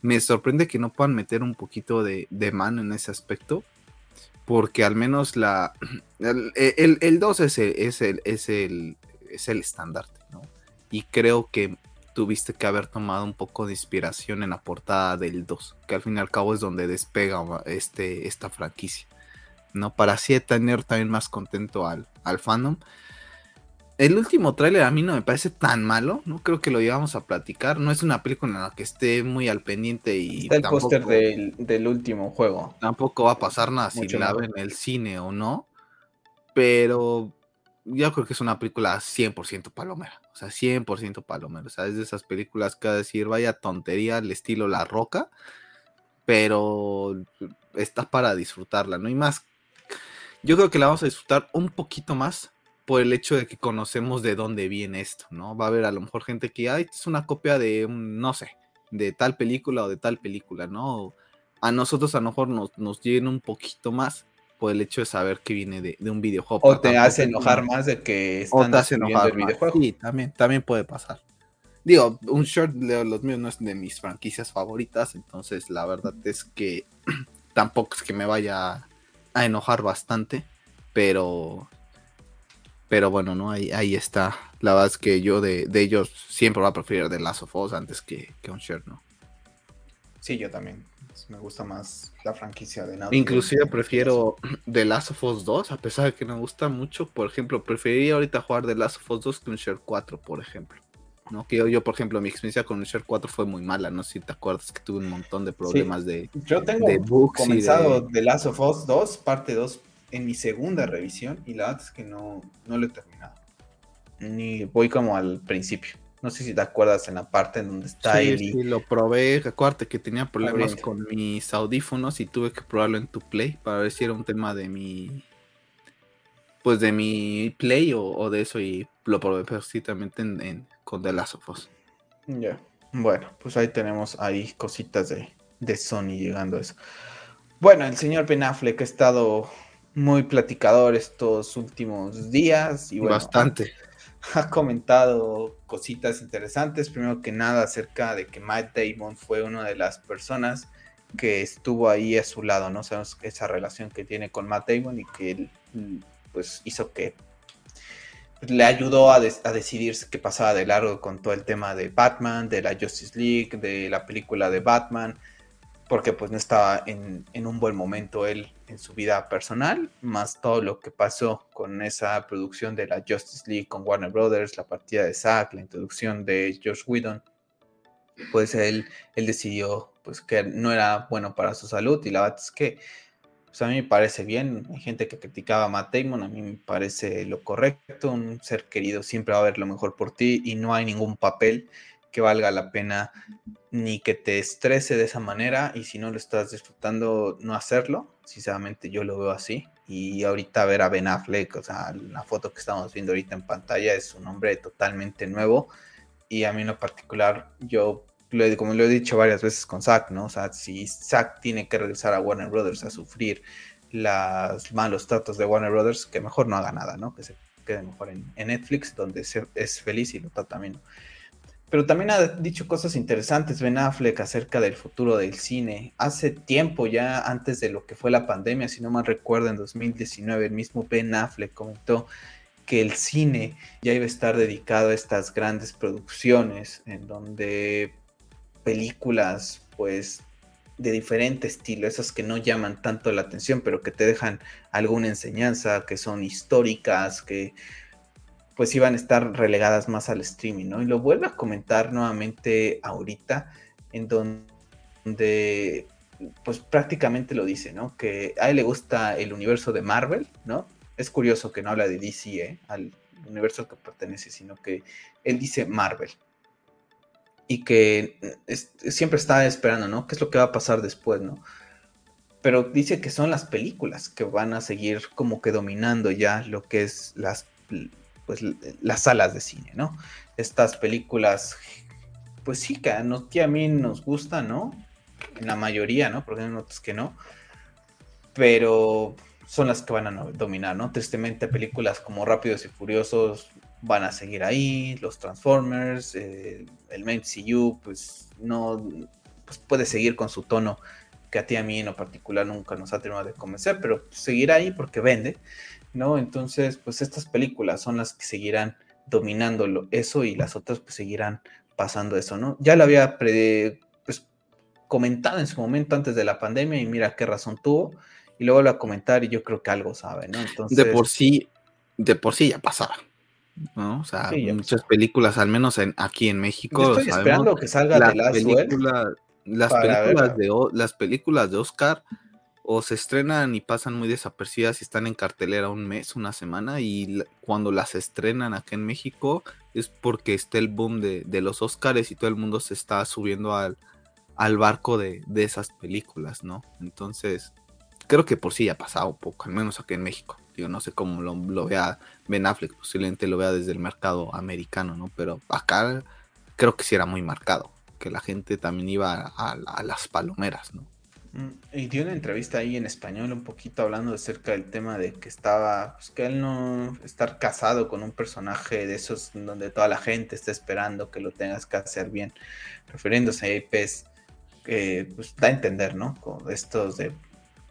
Me sorprende que no puedan meter un poquito de, mano en ese aspecto, porque al menos la, el, el, 2 es el, es el, es el, es el estandarte, ¿no? Y creo que tuviste que haber tomado un poco de inspiración en la portada del 2, que al fin y al cabo es donde despega este, esta franquicia. ¿no? Para así tener también más contento al, al fandom. El último tráiler a mí no me parece tan malo, no creo que lo íbamos a platicar, no es una película en la que esté muy al pendiente y... Está el póster del, último juego. Tampoco va a pasar nada si la ven en el cine o no, pero yo creo que es una película 100% palomera. O sea, 100% palomera. O sea, es de esas películas que va a decir, vaya tontería al estilo La Roca. pero está para disfrutarla, ¿no? hay más, yo creo que la vamos a disfrutar un poquito más por el hecho de que conocemos de dónde viene esto, ¿no? Va a haber a lo mejor gente que, ay, es una copia de, no sé, de tal película o de tal película, ¿no? A nosotros a lo mejor nos, nos llena un poquito más por el hecho de saber que viene de, un videojuego. O te hace enojar más de que están o te el videojuego. Sí, también, también puede pasar. Digo, un short de los míos no es de mis franquicias favoritas, entonces la verdad es que tampoco es que me vaya a enojar bastante, pero pero bueno, ¿no? Ahí, ahí está. La verdad es que yo de, ellos siempre voy a preferir The Last of Us antes que, que un short, ¿no? Sí, yo también. Me gusta más la franquicia de Naughty Inclusive prefiero The Last of Us 2, a pesar de que me gusta mucho. Por ejemplo, preferiría ahorita jugar The Last of Us 2 que un Share 4, por ejemplo. ¿no? Que yo, por ejemplo, mi experiencia con un Share 4 fue muy mala. No sé si te acuerdas que tuve un montón de problemas de. Yo tengo de comenzado The Last of Us 2, parte 2, en mi segunda revisión, y la verdad es que no, no lo he terminado. Ni voy como al principio. No sé si te acuerdas en la parte en donde está sí, Sí, lo probé. Acuérdate que tenía problemas con mis audífonos y tuve que probarlo en tu Play para ver si era un tema de mi. Pues de mi Play o, de eso y lo probé precisamente en, con The Last of Us. Ya. Bueno, pues ahí tenemos ahí cositas de, de Sony llegando a eso. Bueno, el señor Ben Affleck ha estado muy platicador estos últimos días y bastante ha comentado cositas interesantes. Primero que nada, acerca de que Matt Damon fue una de las personas que estuvo ahí a su lado, ¿no? Sabemos esa relación que tiene con Matt Damon y que él, pues, hizo que le ayudó a, a decidir qué pasaba de largo con todo el tema de Batman, de la Justice League, de la película de Batman, porque pues no estaba en, un buen momento él en su vida personal, más todo lo que pasó con esa producción de la Justice League con Warner Brothers, la partida de Zack, la introducción de Josh Whedon, pues él, él decidió pues que no era bueno para su salud y la verdad es que pues a mí me parece bien, hay gente que criticaba a Matt Damon, a mí me parece lo correcto, un ser querido siempre va a ver lo mejor por ti y no hay ningún papel que valga la pena ni que te estrese de esa manera y si no lo estás disfrutando, no hacerlo. Sinceramente yo lo veo así. Y ahorita ver a Ben Affleck, o sea, la foto que estamos viendo ahorita en pantalla es un hombre totalmente nuevo. Y a mí en lo particular, yo, como lo he dicho varias veces con Zack, ¿no? O sea, si Zack tiene que regresar a Warner Brothers a sufrir los malos tratos de Warner Brothers, que mejor no haga nada, ¿no? Que se quede mejor en, Netflix, donde es feliz y lo trata también pero también ha dicho cosas interesantes Ben Affleck acerca del futuro del cine. Hace tiempo ya, antes de lo que fue la pandemia, si no mal recuerdo, en 2019, el mismo Ben Affleck comentó que el cine ya iba a estar dedicado a estas grandes producciones, en donde películas, pues, de diferente estilo, esas que no llaman tanto la atención, pero que te dejan alguna enseñanza, que son históricas, que pues iban a estar relegadas más al streaming, ¿no? Y lo vuelvo a comentar nuevamente ahorita, en donde, pues prácticamente lo dice, ¿no? Que a él le gusta el universo de Marvel, ¿no? Es curioso que no habla de DC, ¿eh? Al universo que pertenece, sino que él dice Marvel. Y que siempre está esperando, ¿no? ¿Qué es lo que va a pasar después, ¿no? Pero dice que son las películas que van a seguir como que dominando ya lo que es las pues las salas de cine, ¿no? Estas películas, pues sí, que a, a mí nos gustan, ¿no? En la mayoría, ¿no? Porque hay otras que no. Pero son las que van a dominar, ¿no? Tristemente películas como Rápidos y Furiosos van a seguir ahí, los Transformers, eh, el MCU, pues no, pues puede seguir con su tono que a ti a mí en lo particular nunca nos ha terminado de convencer, pero seguir ahí porque vende. ¿No? Entonces, pues estas películas son las que seguirán dominando eso y las otras pues seguirán pasando eso, ¿no? Ya lo había pues, comentado en su momento antes de la pandemia y mira qué razón tuvo y luego lo a comentar y yo creo que algo sabe, ¿no? Entonces, de por sí, de por sí ya pasaba. ¿no? O sea, muchas películas, al menos en, aquí en México. estoy esperando que salga de las películas, las películas de las películas de Oscar o se estrenan y pasan muy desapercibidas y están en cartelera un mes, una semana, y cuando las estrenan acá en México es porque está el boom de, los Oscars y todo el mundo se está subiendo al, al barco de, esas películas, ¿no? Entonces, creo que por sí ha pasado un poco, al menos aquí en México. Yo no sé cómo lo, vea Ben Affleck, posiblemente lo vea desde el mercado americano, ¿no? Pero acá creo que sí era muy marcado, que la gente también iba a las palomeras, ¿no? Mm, y dio una entrevista ahí en español un poquito hablando acerca del tema de que estaba, pues que él no estar casado con un personaje de esos donde toda la gente está esperando que lo tengas que hacer bien, refiriéndose a IPs que pues da a entender, ¿no? Con estos de,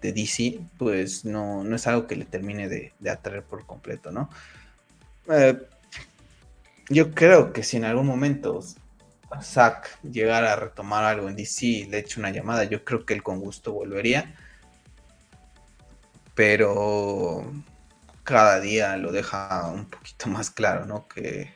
DC, pues no, no es algo que le termine de, atraer por completo, ¿no? Eh, yo creo que si en algún momento Zack llegara a retomar algo en DC, le echo una llamada, yo creo que él con gusto volvería. Pero cada día lo deja un poquito más claro, ¿no? Que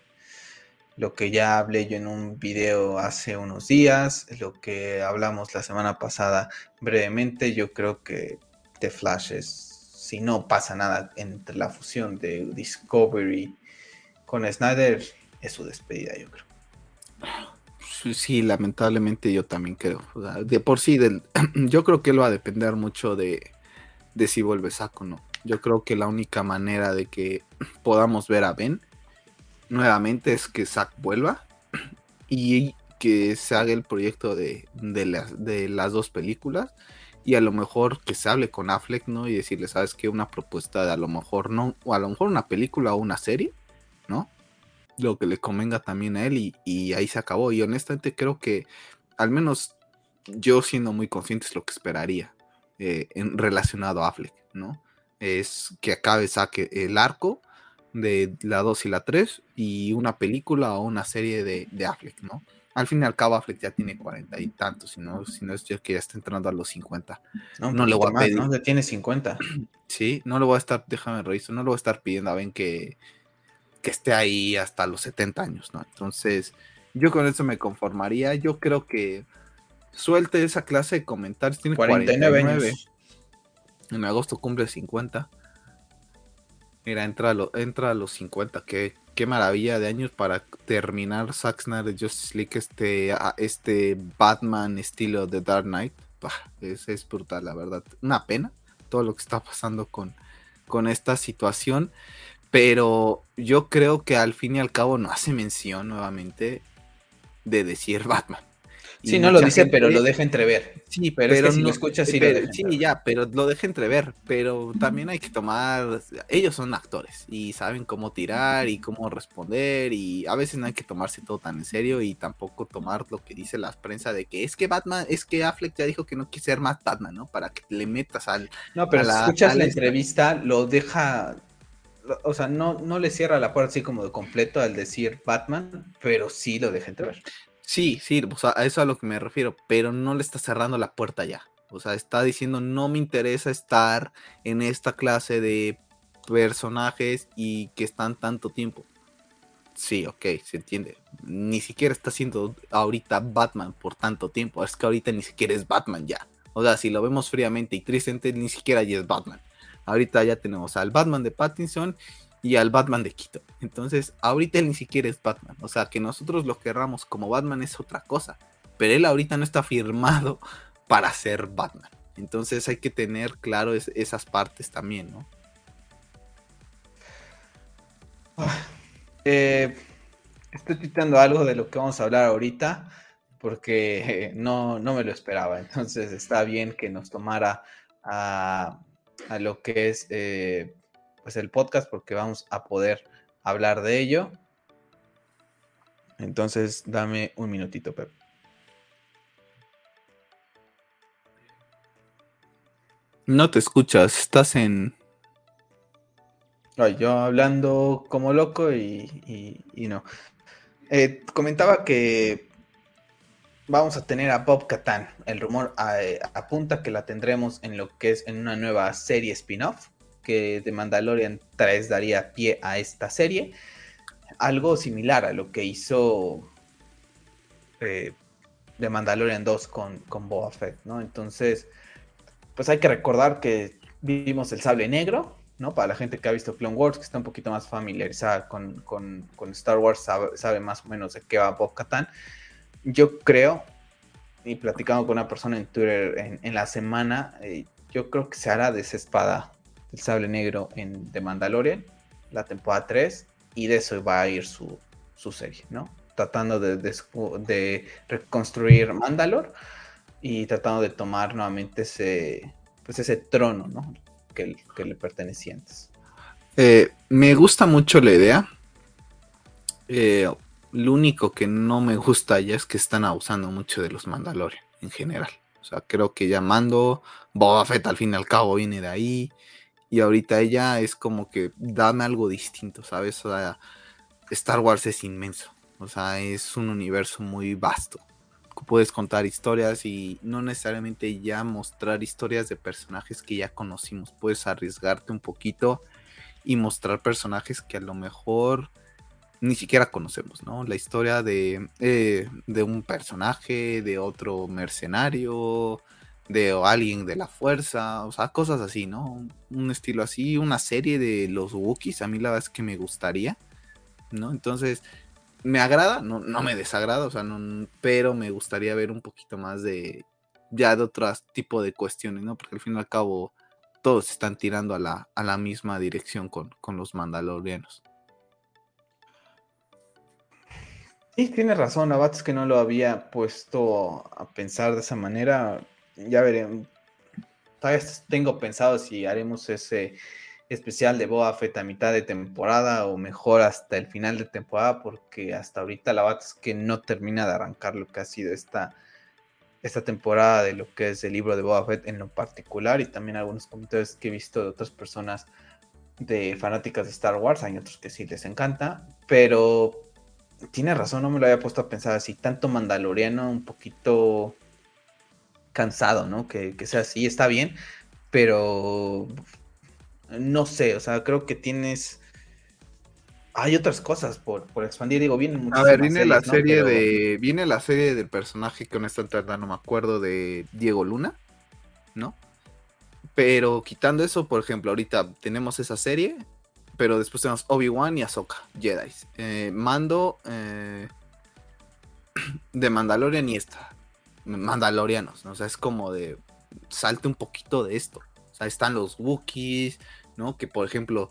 lo que ya hablé yo en un video hace unos días, lo que hablamos la semana pasada brevemente, yo creo que The Flash es, si no pasa nada entre la fusión de Discovery con Snyder, es su despedida, yo creo. Sí, lamentablemente yo también creo. de por sí, del, yo creo que él va a depender mucho de, de si vuelve saco o no. Yo creo que la única manera de que podamos ver a Ben nuevamente es que Zack vuelva y que se haga el proyecto de, de, las dos películas y a lo mejor que se hable con Affleck, ¿no? Y decirle, ¿sabes qué? Una propuesta de a lo mejor no, o a lo mejor una película o una serie. Lo que le convenga también a él y, ahí se acabó. Y honestamente creo que al menos yo siendo muy consciente es lo que esperaría eh, en, relacionado a Affleck, ¿no? Es que acabe, saque el arco de la 2 y la 3 y una película o una serie de, de, Affleck, ¿no? Al fin y al cabo Affleck ya tiene cuarenta y tantos, si no, si no es yo que ya está entrando a los 50. No, le voy a pedir. ¿no? Ya tiene 50. Sí, no le voy a estar, déjame revisar, no le voy a estar pidiendo a Ben que, que esté ahí hasta los 70 años, ¿no? Entonces, yo con eso me conformaría. Yo creo que suelte esa clase de comentarios. Tiene 49, años. En agosto cumple 50. Mira, entra a, entra a los 50. Qué, qué maravilla de años para terminar Zack Snyder Justice League este, este Batman estilo de Dark Knight. es, es brutal, la verdad. Una pena todo lo que está pasando con, con esta situación. Pero yo creo que al fin y al cabo no hace mención nuevamente de decir Batman. sí, no lo dice, pero lo deja entrever. Sí, pero, es que si no, lo escuchas, sí, sí ya, pero lo deja entrever. Pero también hay que tomar. Ellos son actores y saben cómo tirar y cómo responder. Y a veces no hay que tomarse todo tan en serio y tampoco tomar lo que dice la prensa de que es que Batman, es que Affleck ya dijo que no quiere ser más Batman, ¿no? Para que le metas al. No, pero si escuchas la entrevista, lo deja o sea, no, no le cierra la puerta así como de completo al decir Batman, pero sí lo deja entrever. Sí, sí, o sea, a eso a lo que me refiero, pero no le está cerrando la puerta ya. O sea, está diciendo, no me interesa estar en esta clase de personajes y que están tanto tiempo. Sí, ok, se entiende. Ni siquiera está siendo ahorita Batman por tanto tiempo. Es que ahorita ni siquiera es Batman ya. O sea, si lo vemos fríamente y tristemente, ni siquiera ya es Batman. Ahorita ya tenemos al Batman de Pattinson y al Batman de Quito. Entonces, ahorita él ni siquiera es Batman. O sea, que nosotros lo querramos como Batman es otra cosa. Pero él ahorita no está firmado para ser Batman. Entonces hay que tener claro esas partes también, ¿no? Eh, estoy quitando algo de lo que vamos a hablar ahorita porque no, no me lo esperaba. Entonces está bien que nos tomara a a lo que es eh, pues el podcast porque vamos a poder hablar de ello. Entonces, dame un minutito, Pep. No te escuchas, estás en... yo hablando como loco y, no. Eh, comentaba que vamos a tener a Bob Katan. El rumor eh, apunta que la tendremos en lo que es en una nueva serie spin-off que de Mandalorian 3 daría pie a esta serie. Algo similar a lo que hizo eh, de Mandalorian 2 con, con Boba Fett, ¿no? Entonces, pues hay que recordar que vimos el sable negro, ¿no? Para la gente que ha visto Clone Wars, que está un poquito más familiarizada con, Star Wars, sabe, sabe, más o menos de qué va Bob Katan yo creo y platicando con una persona en Twitter en, la semana, eh, yo creo que se hará de esa espada del sable negro en The Mandalorian, la temporada 3, y de eso va a ir su, serie, ¿no? Tratando de, de, reconstruir Mandalore y tratando de tomar nuevamente ese, pues ese trono, ¿no? Que, que le pertenecía antes. Eh, me gusta mucho la idea. Eh, lo único que no me gusta ya es que están abusando mucho de los Mandalorian en general. O sea, creo que llamando Boba Fett al fin y al cabo viene de ahí. Y ahorita ella es como que dame algo distinto, ¿sabes? O sea, Star Wars es inmenso. O sea, es un universo muy vasto. Puedes contar historias y no necesariamente ya mostrar historias de personajes que ya conocimos. Puedes arriesgarte un poquito y mostrar personajes que a lo mejor ni siquiera conocemos, ¿no? La historia de, eh, de un personaje, de otro mercenario, de alguien de la fuerza, o sea, cosas así, ¿no? Un estilo así, una serie de los Wookiees, a mí la verdad es que me gustaría, ¿no? Entonces, me agrada, no, no me desagrada, o sea, no, pero me gustaría ver un poquito más de, ya de otro tipo de cuestiones, ¿no? Porque al fin y al cabo, todos están tirando a la, a la misma dirección con, con los mandalorianos. Sí, tienes razón, Abat, es que no lo había puesto a pensar de esa manera. Ya veré. Todavía tengo pensado si haremos ese especial de Boa Fett a mitad de temporada o mejor hasta el final de temporada, porque hasta ahorita la Bat es que no termina de arrancar lo que ha sido esta, esta temporada de lo que es el libro de Boba Fett en lo particular y también algunos comentarios que he visto de otras personas de fanáticas de Star Wars, hay otros que sí les encanta, pero tiene razón, no me lo había puesto a pensar así. Tanto Mandaloriano, un poquito cansado, ¿no? Que, sea así, está bien, pero no sé, o sea, creo que tienes. Hay otras cosas por, expandir, digo, vienen muchas A ver, viene la serie de. Viene la serie del personaje que honestamente no me acuerdo de Diego Luna, ¿no? Pero quitando eso, por ejemplo, ahorita tenemos esa serie pero después tenemos Obi-Wan y Ahsoka, Jedi. Eh, Mando eh, de Mandalorian y esta. Mandalorianos, ¿no? O sea, es como de. Salte un poquito de esto. O sea, están los Wookiees, ¿no? Que por ejemplo,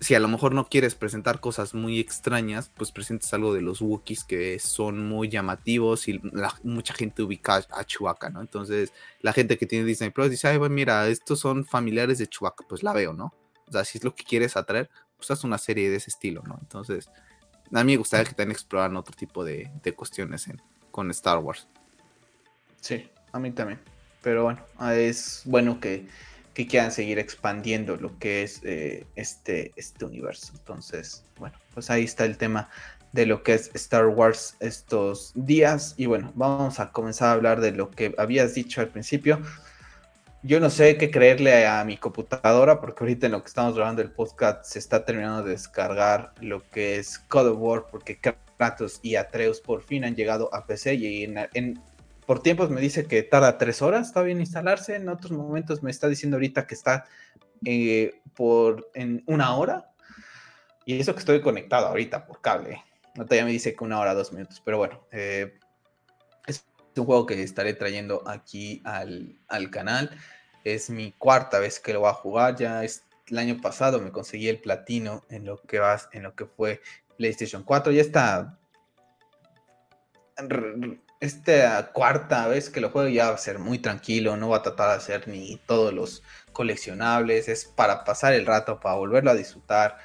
si a lo mejor no quieres presentar cosas muy extrañas, pues presentes algo de los Wookiees que son muy llamativos y mucha gente ubica a Chewbacca, ¿no? Entonces, la gente que tiene Disney Plus dice, ay, bueno, mira, estos son familiares de Chewbacca, pues la veo, ¿no? Sea, si es lo que quieres atraer, pues haz una serie de ese estilo, ¿no? Entonces, a mí me gustaría que también exploraran otro tipo de, cuestiones con Star Wars. Sí, a mí también. Pero bueno, es bueno que, quieran seguir expandiendo lo que es eh, este, este universo. Entonces, bueno, pues ahí está el tema de lo que es Star Wars estos días. Y bueno, vamos a comenzar a hablar de lo que habías dicho al principio yo no sé qué creerle a mi computadora porque ahorita en lo que estamos grabando el podcast se está terminando de descargar lo que es Code of War porque Kratos y Atreus por fin han llegado a PC y por tiempos me dice que tarda tres horas todavía en instalarse, en otros momentos me está diciendo ahorita que está eh, por en una hora y eso que estoy conectado ahorita por cable. Ahorita ya me dice que una hora, dos minutos, pero bueno, eh, es un juego que estaré trayendo aquí al, al canal. Es mi cuarta vez que lo voy a jugar. Ya es, el año pasado me conseguí el platino en lo que va, fue PlayStation 4. Ya está. Esta cuarta vez que lo juego ya va a ser muy tranquilo. No va a tratar de hacer ni todos los coleccionables. Es para pasar el rato, para volverlo a disfrutar.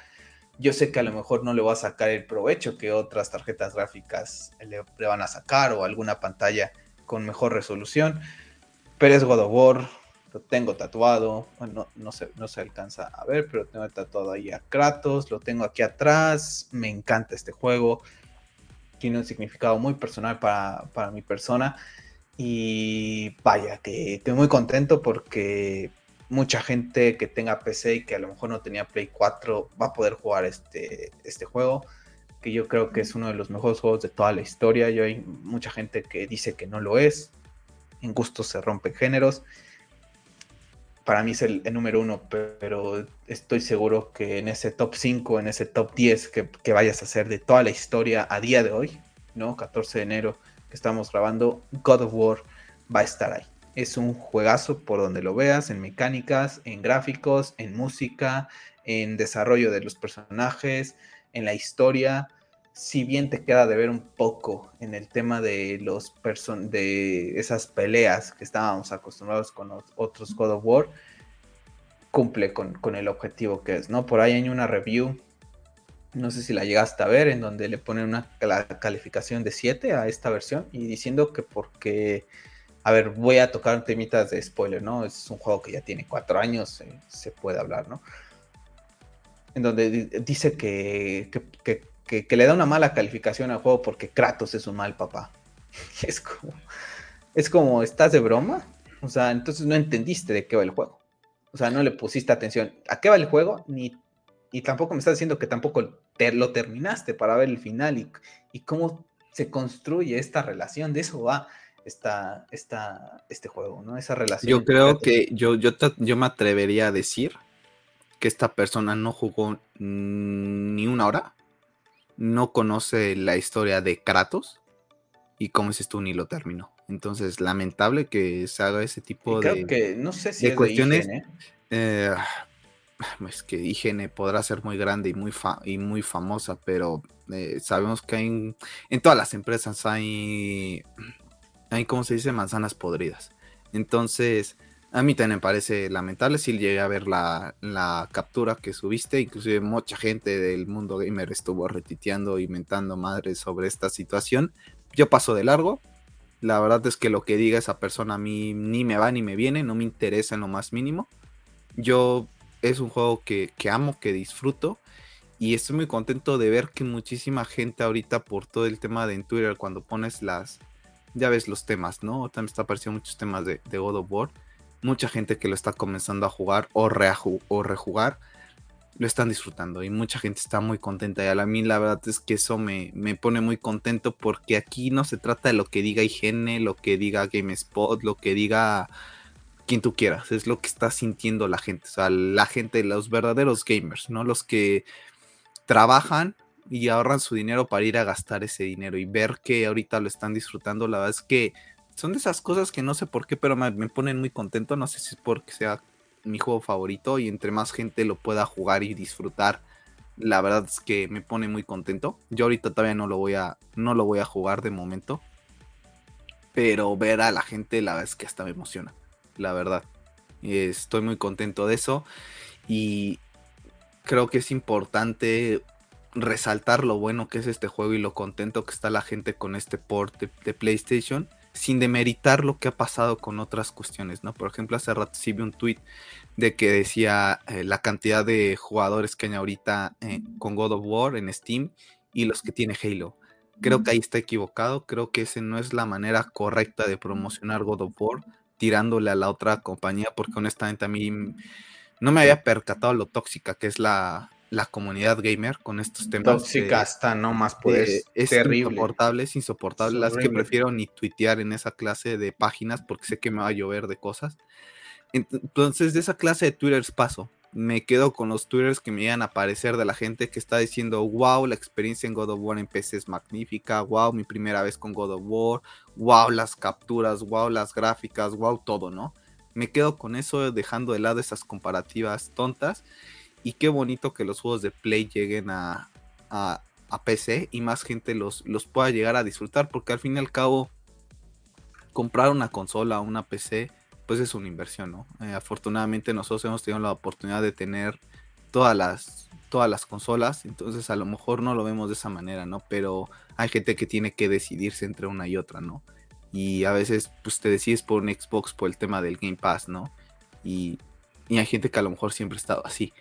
Yo sé que a lo mejor no le voy a sacar el provecho que otras tarjetas gráficas le van a sacar o alguna pantalla con mejor resolución. Pero es God of War lo tengo tatuado, bueno, no, se, no se alcanza a ver, pero tengo tatuado ahí a Kratos, lo tengo aquí atrás, me encanta este juego, tiene un significado muy personal para, mi persona. Y vaya, que estoy muy contento porque mucha gente que tenga PC y que a lo mejor no tenía Play 4 va a poder jugar este, este juego, que yo creo que es uno de los mejores juegos de toda la historia, yo hay mucha gente que dice que no lo es, en gusto se rompen géneros para mí es el, número uno, pero estoy seguro que en ese top 5, en ese top 10 que, vayas a hacer de toda la historia a día de hoy, ¿no? 14 de enero que estamos grabando, God of War va a estar ahí. Es un juegazo por donde lo veas, en mecánicas, en gráficos, en música, en desarrollo de los personajes, en la historia. Si bien te queda de ver un poco en el tema de los de esas peleas que estábamos acostumbrados con otros God of War, cumple con, con, el objetivo que es, ¿no? Por ahí hay una review, no sé si la llegaste a ver, en donde le ponen una calificación de 7 a esta versión y diciendo que porque, a ver, voy a tocar temitas de spoiler, ¿no? Es un juego que ya tiene 4 años, eh, se puede hablar, ¿no? En donde dice que, que, que, le da una mala calificación al juego porque Kratos es un mal papá. Es como, es como, ¿estás de broma? O sea, entonces no entendiste de qué va el juego. O sea, no le pusiste atención. ¿A qué va el juego? Ni, y tampoco me estás diciendo que tampoco te, lo terminaste para ver el final y, y, cómo se construye esta relación. De eso va esta, esta, este juego, ¿no? Esa relación. Yo creo que yo, yo, yo me atrevería a decir que esta persona no jugó ni una hora, no conoce la historia de Kratos y como dices tú, ni lo terminó. Entonces, lamentable que se haga ese tipo creo de, que, no sé si cuestiones. Eh, es que IGN podrá ser muy grande y muy, y muy famosa, pero eh, sabemos que hay, en todas las empresas hay, hay, ¿cómo se dice? Manzanas podridas. Entonces, a mí también me parece lamentable. Si llegué a ver la, la, captura que subiste, inclusive mucha gente del mundo gamer estuvo retiteando y mentando madres sobre esta situación. Yo paso de largo, la verdad es que lo que diga esa persona a mí ni me va ni me viene, no me interesa en lo más mínimo. Yo es un juego que, amo, que disfruto y estoy muy contento de ver que muchísima gente ahorita por todo el tema de en Twitter cuando pones las, ya ves los temas, ¿no? También está apareciendo muchos temas de, de God of War. Mucha gente que lo está comenzando a jugar o, o rejugar lo están disfrutando y mucha gente está muy contenta. Y a mí la verdad es que eso me, me, pone muy contento porque aquí no se trata de lo que diga IGN, lo que diga GameSpot, lo que diga quien tú quieras. Es lo que está sintiendo la gente. O sea, la gente, los verdaderos gamers, ¿no? Los que trabajan y ahorran su dinero para ir a gastar ese dinero y ver que ahorita lo están disfrutando. La verdad es que son de esas cosas que no sé por qué, pero me, me ponen muy contento. No sé si es porque sea mi juego favorito y entre más gente lo pueda jugar y disfrutar, la verdad es que me pone muy contento. Yo ahorita todavía no lo voy a, no lo voy a jugar de momento, pero ver a la gente, la verdad es que hasta me emociona, la verdad. Estoy muy contento de eso y creo que es importante resaltar lo bueno que es este juego y lo contento que está la gente con este port de PlayStation sin demeritar lo que ha pasado con otras cuestiones, ¿no? Por ejemplo, hace rato sí vi un tweet de que decía eh, la cantidad de jugadores que hay ahorita eh, con God of War en Steam y los que tiene Halo. Creo que ahí está equivocado, creo que esa no es la manera correcta de promocionar God of War, tirándole a la otra compañía, porque honestamente a mí no me había percatado lo tóxica que es la, la comunidad gamer con estos temas. Tóxica está, no más pues. es terrible. insoportable, es insoportable. Las que prefiero ni tuitear en esa clase de páginas porque sé que me va a llover de cosas. Entonces, de esa clase de twitters paso. Me quedo con los twitters que me llegan a aparecer de la gente que está diciendo, wow, la experiencia en God of War en PC es magnífica, wow, mi primera vez con God of War, wow, las capturas, wow, las gráficas, wow, todo, ¿no? Me quedo con eso dejando de lado esas comparativas tontas y qué bonito que los juegos de Play lleguen a, PC y más gente los, los pueda llegar a disfrutar, porque al fin y al cabo, comprar una consola o una PC, pues es una inversión, ¿no? Eh, afortunadamente nosotros hemos tenido la oportunidad de tener todas las, todas las consolas, entonces a lo mejor no lo vemos de esa manera, ¿no? Pero hay gente que tiene que decidirse entre una y otra, ¿no? Y a veces pues te decides por un Xbox por el tema del Game Pass, ¿no? Y, y hay gente que a lo mejor siempre ha estado así.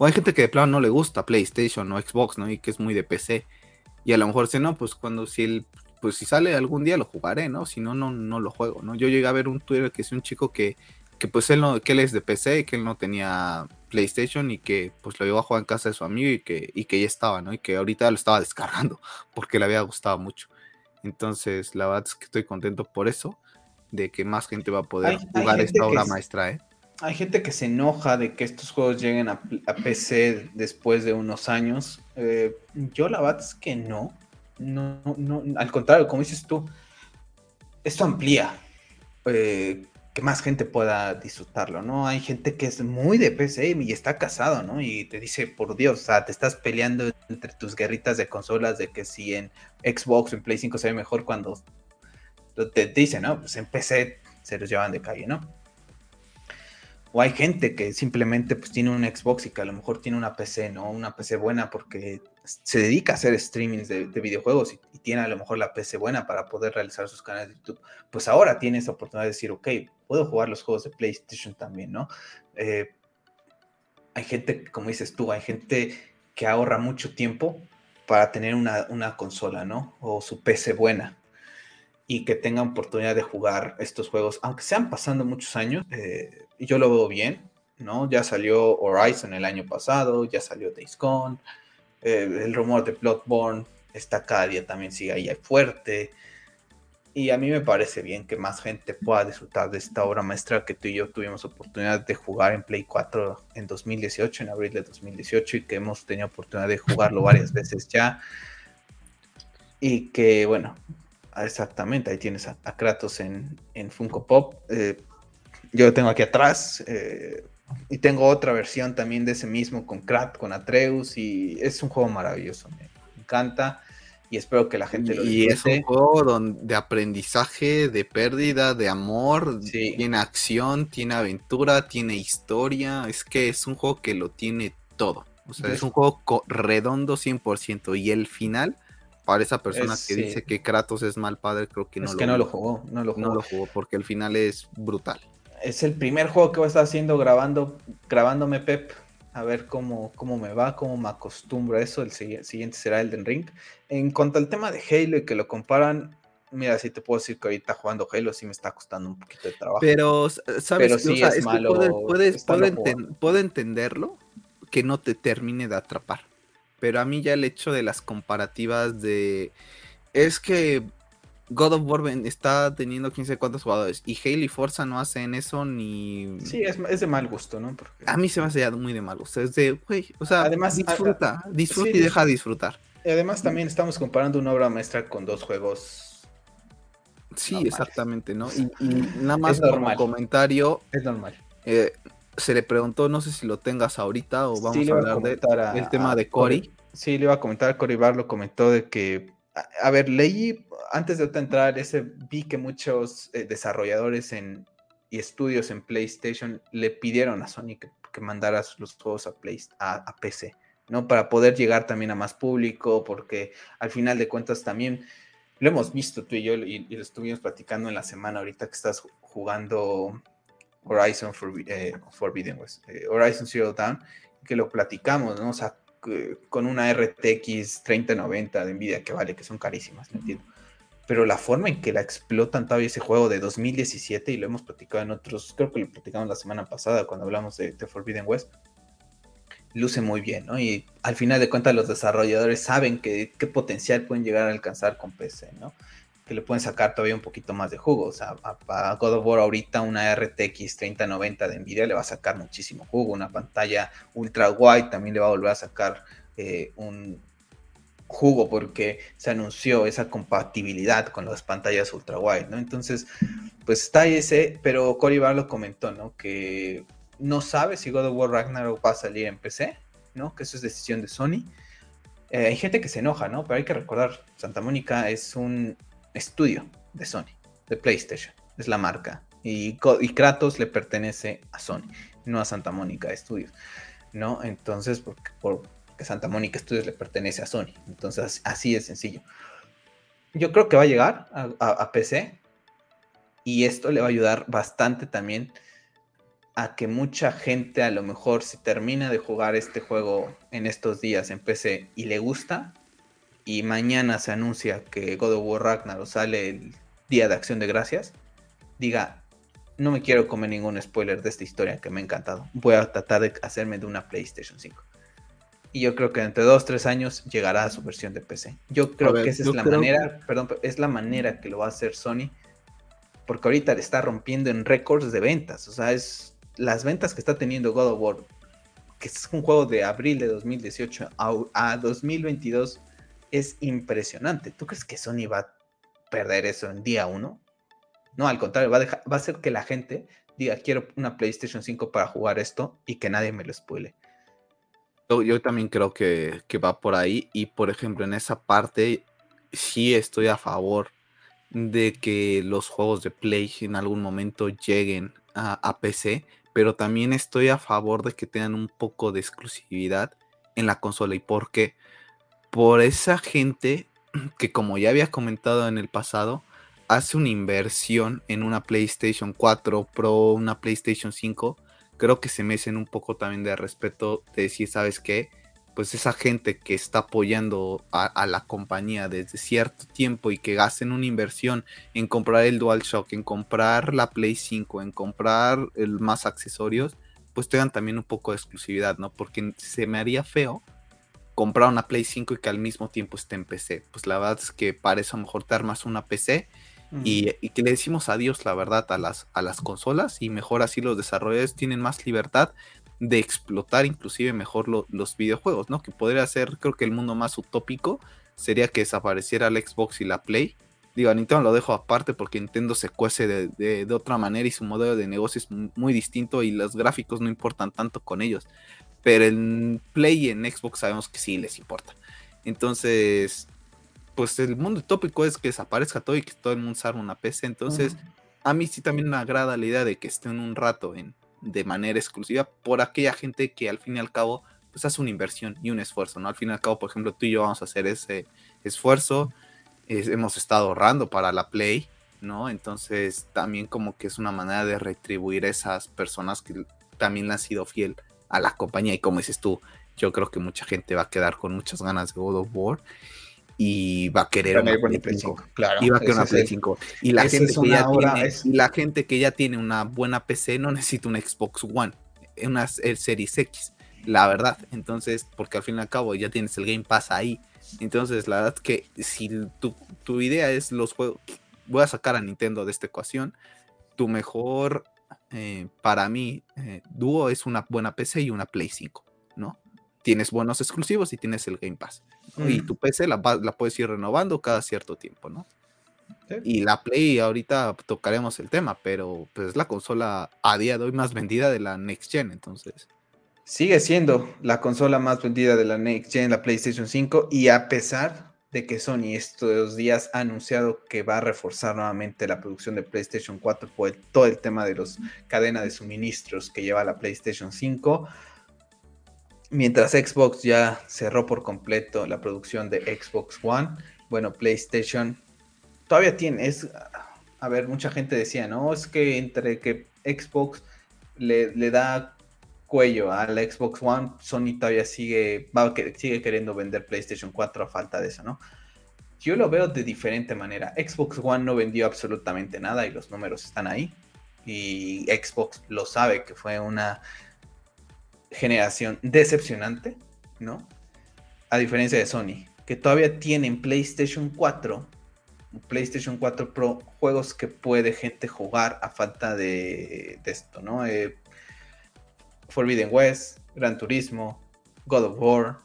O hay gente que de plano no le gusta PlayStation o Xbox, ¿no? Y que es muy de PC. Y a lo mejor dice, no, pues cuando si el, pues si sale algún día lo jugaré, ¿no? Si no, no, no lo juego, ¿no? Yo llegué a ver un Twitter que es un chico que, que pues él no, que él es de PC, que él no tenía PlayStation y que pues lo llevó a jugar en casa de su amigo y que, y que ya estaba, ¿no? Y que ahorita lo estaba descargando porque le había gustado mucho. Entonces, la verdad es que estoy contento por eso, de que más gente va a poder jugar esta obra maestra, ¿eh? Hay gente que se enoja de que estos juegos lleguen a, PC después de unos años. Eh, yo la verdad es que no. No, no. Al contrario, como dices tú, esto amplía. eh, que más gente pueda disfrutarlo, ¿no? Hay gente que es muy de PC y está casado, ¿no? Y te dice, por Dios, o sea, te estás peleando entre tus guerritas de consolas de que si en Xbox o en Play 5 se ve mejor cuando te dicen, ¿no? Pues en PC se los llevan de calle, ¿no? O hay gente que simplemente pues tiene un Xbox y que a lo mejor tiene una PC, ¿no? Una PC buena porque se dedica a hacer streamings de, videojuegos y, tiene a lo mejor la PC buena para poder realizar sus canales de YouTube. Pues ahora tiene esa oportunidad de decir, ok, puedo jugar los juegos de PlayStation también, ¿no? Eh, hay gente, como dices tú, hay gente que ahorra mucho tiempo para tener una, una consola, ¿no? O su PC buena y que tengan oportunidad de jugar estos juegos, aunque sean pasando muchos años. Eh, yo lo veo bien, ¿no? Ya salió Horizon el año pasado, ya salió Days Gone, eh, el rumor de Bloodborne está cada día también sigue ahí fuerte. Y a mí me parece bien que más gente pueda disfrutar de esta obra maestra que tú y yo tuvimos oportunidad de jugar en Play 4 en 2018, en abril de 2018, y que hemos tenido oportunidad de jugarlo varias veces ya. Y que, bueno, exactamente, ahí tienes a, Kratos en, en Funko Pop. Eh, yo lo tengo aquí atrás. Eh, y tengo otra versión también de ese mismo con Krat, con Atreus. Y es un juego maravilloso. Me encanta. Y espero que la gente lo disfrute. Y es un juego de aprendizaje, de pérdida, de amor. Tiene acción, tiene aventura, tiene historia. Es que es un juego que lo tiene todo. O sea, es un juego redondo 100%. Y el final para esa persona que dice que Kratos es mal padre, creo que no es que no lo jugó, no lo jugó. No lo jugó porque el final es brutal es el primer juego que voy a estar haciendo grabando, grabándome Pep. A ver cómo, cómo me va, cómo me acostumbro a eso. El siguiente será el Ring. En cuanto al tema de Halo y que lo comparan, mira, sí te puedo decir que ahorita jugando Halo sí me está costando un poquito de trabajo. Pero, ¿sabes? sí es, malo. puedo entenderlo, que no te termine de atrapar. Pero a mí ya el hecho de las comparativas de... Es que God of War está teniendo 15 cuantos jugadores y Halo y Forza no hacen eso ni. Sí, es, de mal gusto, ¿no? A mí se me hace muy de mal gusto. Es de, güey, o sea, además, disfruta, disfruta y deja disfrutar. Y además también estamos comparando una obra maestra con dos juegos. Sí, exactamente, ¿no? Y, nada más como comentario. Es normal. Eh, se le preguntó, no sé si lo tengas ahorita o vamos a hablar del tema de Cory. Sí, le iba a comentar, Cory Bar lo comentó de que, a ver, leí antes de entrar, ese, vi que muchos eh, desarrolladores en, y estudios en PlayStation le pidieron a Sony que, mandara los juegos a, Play, a, PC, ¿no? Para poder llegar también a más público, porque al final de cuentas también lo hemos visto tú y yo, y, lo estuvimos platicando en la semana ahorita que estás jugando Horizon eh, Forbidden West, eh, Horizon Zero Dawn, que lo platicamos, ¿no? O sea, con una RTX 3090 de Nvidia que vale, que son carísimas, ¿me entiendo? pero la forma en que la explotan todavía ese juego de 2017, y lo hemos platicado en otros, creo que lo platicamos la semana pasada cuando hablamos de The Forbidden West, luce muy bien, ¿no? Y al final de cuentas los desarrolladores saben qué potencial pueden llegar a alcanzar con PC, ¿no? Que le pueden sacar todavía un poquito más de jugo. O sea, a, God of War ahorita una RTX 3090 de Nvidia le va a sacar muchísimo jugo. Una pantalla ultra wide también le va a volver a sacar eh, un, jugo porque se anunció esa compatibilidad con las pantallas ultra wide, ¿no? Entonces, pues está ese, pero Cory Bar lo comentó, ¿no? Que no sabe si God of War Ragnarok va a salir en PC, ¿no? Que eso es decisión de Sony. Eh, hay gente que se enoja, ¿no? Pero hay que recordar, Santa Mónica es un estudio de Sony, de PlayStation, es la marca. Y, Kratos le pertenece a Sony, no a Santa Mónica Studios, ¿no? Entonces, porque, por, Santa Mónica Studios le pertenece a Sony. Entonces, así de sencillo. Yo creo que va a llegar a, PC y esto le va a ayudar bastante también a que mucha gente a lo mejor si termina de jugar este juego en estos días en PC y le gusta y mañana se anuncia que God of War Ragnarok sale el día de acción de gracias, diga, no me quiero comer ningún spoiler de esta historia que me ha encantado. Voy a tratar de hacerme de una PlayStation 5. Y yo creo que entre dos, tres años llegará a su versión de PC. Yo creo que esa es la manera, perdón, es la manera que lo va a hacer Sony. Porque ahorita le está rompiendo en récords de ventas. O sea, es las ventas que está teniendo God of War, que es un juego de abril de 2018 a, 2022, es impresionante. ¿Tú crees que Sony va a perder eso en día uno? No, al contrario, va a, va a hacer que la gente diga, quiero una PlayStation 5 para jugar esto y que nadie me lo spoile. Yo, también creo que, va por ahí y por ejemplo en esa parte sí estoy a favor de que los juegos de Play en algún momento lleguen a, a, PC, pero también estoy a favor de que tengan un poco de exclusividad en la consola. ¿Y por qué? Por esa gente que como ya había comentado en el pasado, hace una inversión en una PlayStation 4 Pro, una PlayStation 5, creo que se merecen un poco también de respeto de decir, ¿sabes qué? Pues esa gente que está apoyando a, la compañía desde cierto tiempo y que gasten una inversión en comprar el DualShock, en comprar la Play 5, en comprar el más accesorios, pues tengan también un poco de exclusividad, ¿no? Porque se me haría feo comprar una Play 5 y que al mismo tiempo esté en PC. Pues la verdad es que para eso a lo mejor te armas una PC y, que le decimos adiós, la verdad, a las, a las consolas y mejor así los desarrolladores tienen más libertad de explotar inclusive mejor los videojuegos, ¿no? Que podría ser, creo que el mundo más utópico sería que desapareciera el Xbox y la Play. Digo, a Nintendo lo dejo aparte porque Nintendo se cuece de, de, otra manera y su modelo de negocio es muy distinto y los gráficos no importan tanto con ellos. Pero en Play y en Xbox sabemos que sí les importa. Entonces, pues el mundo utópico es que desaparezca todo y que todo el mundo salga una PC. Entonces, a mí sí también me agrada la idea de que estén un rato en, de manera exclusiva por aquella gente que al fin y al cabo pues hace una inversión y un esfuerzo, ¿no? Al fin y al cabo, por ejemplo, tú y yo vamos a hacer ese esfuerzo, hemos estado ahorrando para la Play, ¿no? Entonces también como que es una manera de retribuir a esas personas que también le han sido fiel a la compañía y como dices tú, yo creo que mucha gente va a quedar con muchas ganas de God of War y va a querer una Play 5. Claro, y va a querer una Play 5. Y la, gente que ya tiene, la gente que ya tiene una buena PC no necesita un Xbox One, una Series X, la verdad. Entonces, porque al fin y al cabo ya tienes el Game Pass ahí. Entonces, la verdad que si tu, tu idea es los juegos, voy a sacar a Nintendo de esta ecuación, tu mejor, eh, para mí, eh, dúo es una buena PC y una Play 5, ¿no? tienes buenos exclusivos y tienes el Game Pass. Y tu PC la, la, puedes ir renovando cada cierto tiempo, ¿no? Y la Play, ahorita tocaremos el tema, pero pues es la consola a día de hoy más vendida de la Next Gen, entonces. Sigue siendo la consola más vendida de la Next Gen, la PlayStation 5, y a pesar de que Sony estos días ha anunciado que va a reforzar nuevamente la producción de PlayStation 4 por todo el tema de las cadenas de suministros que lleva la PlayStation 5, Mientras Xbox ya cerró por completo la producción de Xbox One, bueno, PlayStation todavía tiene, es, a ver, mucha gente decía, no, es que entre que Xbox le, da cuello a la Xbox One, Sony todavía sigue, va, sigue queriendo vender PlayStation 4 a falta de eso, ¿no? Yo lo veo de diferente manera. Xbox One no vendió absolutamente nada y los números están ahí. Y Xbox lo sabe que fue una generación decepcionante, ¿no? A diferencia de Sony, que todavía tienen PlayStation 4, PlayStation 4 Pro, juegos que puede gente jugar a falta de, esto, ¿no? Eh, Forbidden West, Gran Turismo, God of War,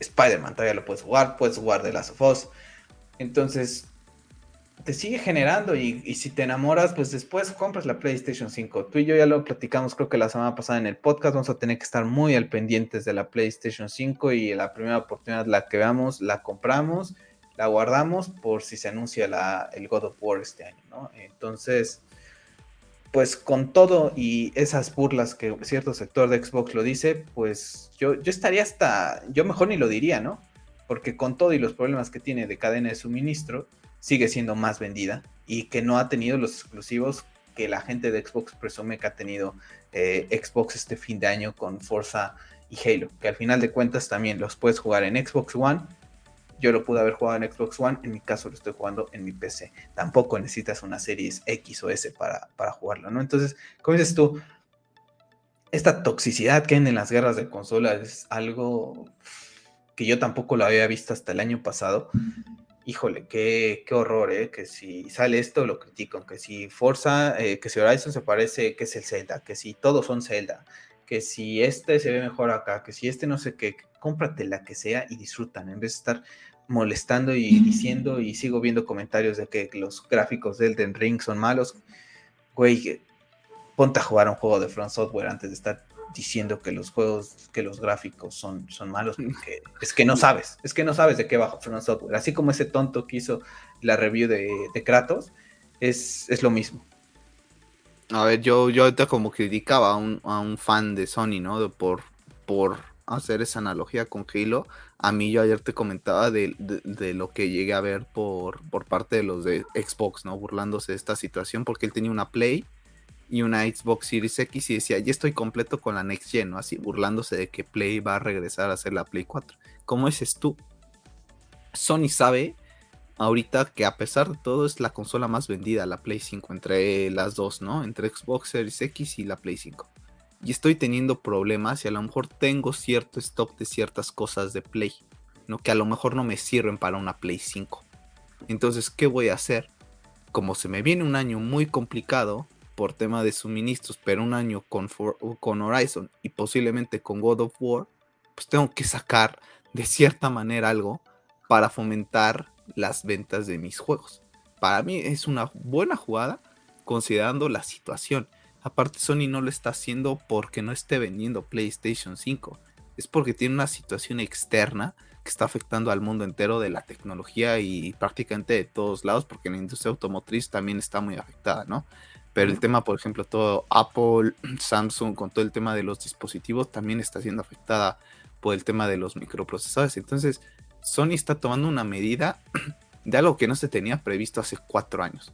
Spider-Man todavía lo puedes jugar, puedes jugar de Last of Us. Entonces, te sigue generando y, si te enamoras, pues después compras la PlayStation 5. Tú y yo ya lo platicamos creo que la semana pasada en el podcast, vamos a tener que estar muy al pendientes de la PlayStation 5 y la primera oportunidad la que veamos, la compramos, la guardamos por si se anuncia el God of War este año, ¿no? Entonces, pues con todo y esas burlas que cierto sector de Xbox lo dice, pues yo, yo estaría hasta, yo mejor ni lo diría, ¿no? Porque con todo y los problemas que tiene de cadena de suministro, sigue siendo más vendida y que no ha tenido los exclusivos que la gente de Xbox presume que ha tenido eh, Xbox este fin de año con Forza y Halo, que al final de cuentas también los puedes jugar en Xbox One. Yo lo pude haber jugado en Xbox One, en mi caso lo estoy jugando en mi PC. Tampoco necesitas una Series X o S para, para jugarlo, ¿no? Entonces, como dices tú, esta toxicidad que hay en las guerras de consolas es algo que yo tampoco lo había visto hasta el año pasado híjole, qué, qué horror, ¿eh? Que si sale esto lo critican, que si Forza, eh, que si Horizon se parece, que es el Zelda, que si todos son Zelda, que si este se ve mejor acá, que si este no sé qué, cómprate la que sea y disfrutan, en vez de estar molestando y diciendo y sigo viendo comentarios de que los gráficos de Elden Ring son malos. Güey, ponte a jugar un juego de Front Software antes de estar diciendo que los juegos, que los gráficos son, son malos, porque es que no sabes, es que no sabes de qué va Front Software. Así como ese tonto que hizo la review de, Kratos, es, es, lo mismo. A ver, yo, yo ahorita como criticaba a un, a un fan de Sony, ¿no? por, por hacer esa analogía con Halo. A mí yo ayer te comentaba de, lo que llegué a ver por, por parte de los de Xbox, ¿no? Burlándose de esta situación porque él tenía una Play y una Xbox Series X y decía, ya estoy completo con la Next Gen, ¿no? Así burlándose de que Play va a regresar a ser la Play 4. ¿Cómo dices tú? Sony sabe ahorita que a pesar de todo es la consola más vendida, la Play 5, entre las dos, ¿no? Entre Xbox Series X y la Play 5 y estoy teniendo problemas y a lo mejor tengo cierto stock de ciertas cosas de Play, ¿no? que a lo mejor no me sirven para una Play 5. Entonces, ¿qué voy a hacer? Como se me viene un año muy complicado por tema de suministros, pero un año con, con Horizon y posiblemente con God of War, pues tengo que sacar de cierta manera algo para fomentar las ventas de mis juegos. Para mí es una buena jugada considerando la situación. Aparte Sony no lo está haciendo porque no esté vendiendo PlayStation 5. Es porque tiene una situación externa que está afectando al mundo entero de la tecnología y prácticamente de todos lados, porque la industria automotriz también está muy afectada, ¿no? Pero el tema, por ejemplo, todo Apple, Samsung, con todo el tema de los dispositivos, también está siendo afectada por el tema de los microprocesadores. Entonces, Sony está tomando una medida de algo que no se tenía previsto hace cuatro años.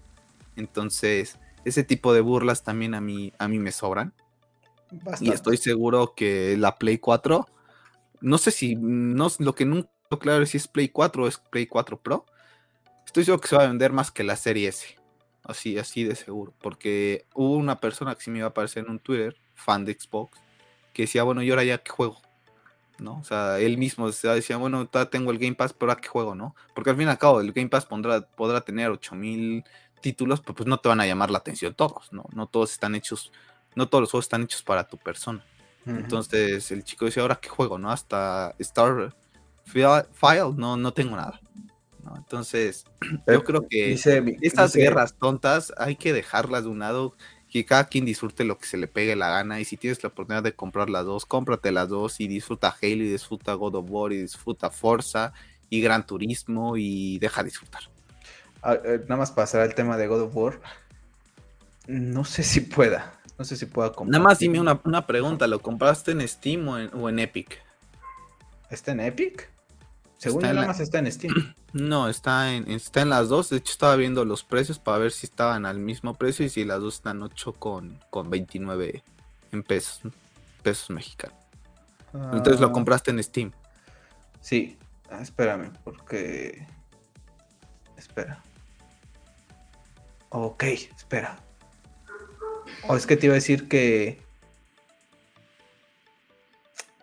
Entonces, ese tipo de burlas también a mí, a mí me sobran. Y estoy seguro que la Play 4, no sé si, no, lo que nunca claro es si es Play 4 o es Play 4 Pro. Estoy seguro que se va a vender más que la serie S. Así, así de seguro. Porque hubo una persona que sí me iba a aparecer en un Twitter, fan de Xbox, que decía, bueno, ¿y ahora ya qué juego? ¿no? O sea, él mismo decía, bueno, tengo el Game Pass, pero ¿a qué juego, no? Porque al fin y al cabo, el Game Pass podrá, podrá tener 8000 títulos, pues, pues, no te van a llamar la atención todos, ¿no? No todos están hechos, no todos los juegos están hechos para tu persona. Entonces el chico dice, ahora qué juego, ¿no? Hasta Star File, no, no tengo nada. Entonces, yo creo que estas guerras tontas hay que dejarlas de un lado, que cada quien disfrute lo que se le pegue la gana. Y si tienes la oportunidad de comprar las dos, cómprate las dos y disfruta Halo y disfruta God of War y disfruta Forza y Gran Turismo y deja disfrutar. Ah, eh, nada más pasar al tema de God of War. No sé si pueda. No sé si pueda comprar. Nada más dime una, pregunta. ¿Lo compraste en Steam o en, Epic? ¿Está en Epic? Según nada más está en Steam. No, está en, está en las dos. De hecho, estaba viendo los precios para ver si estaban al mismo precio y si las dos están 8 con, con 29 en pesos, pesos mexicanos. Entonces lo ah. compraste en Steam. Sí, ah, espérame, porque... Espera. Ok, espera. O es que te iba a decir que.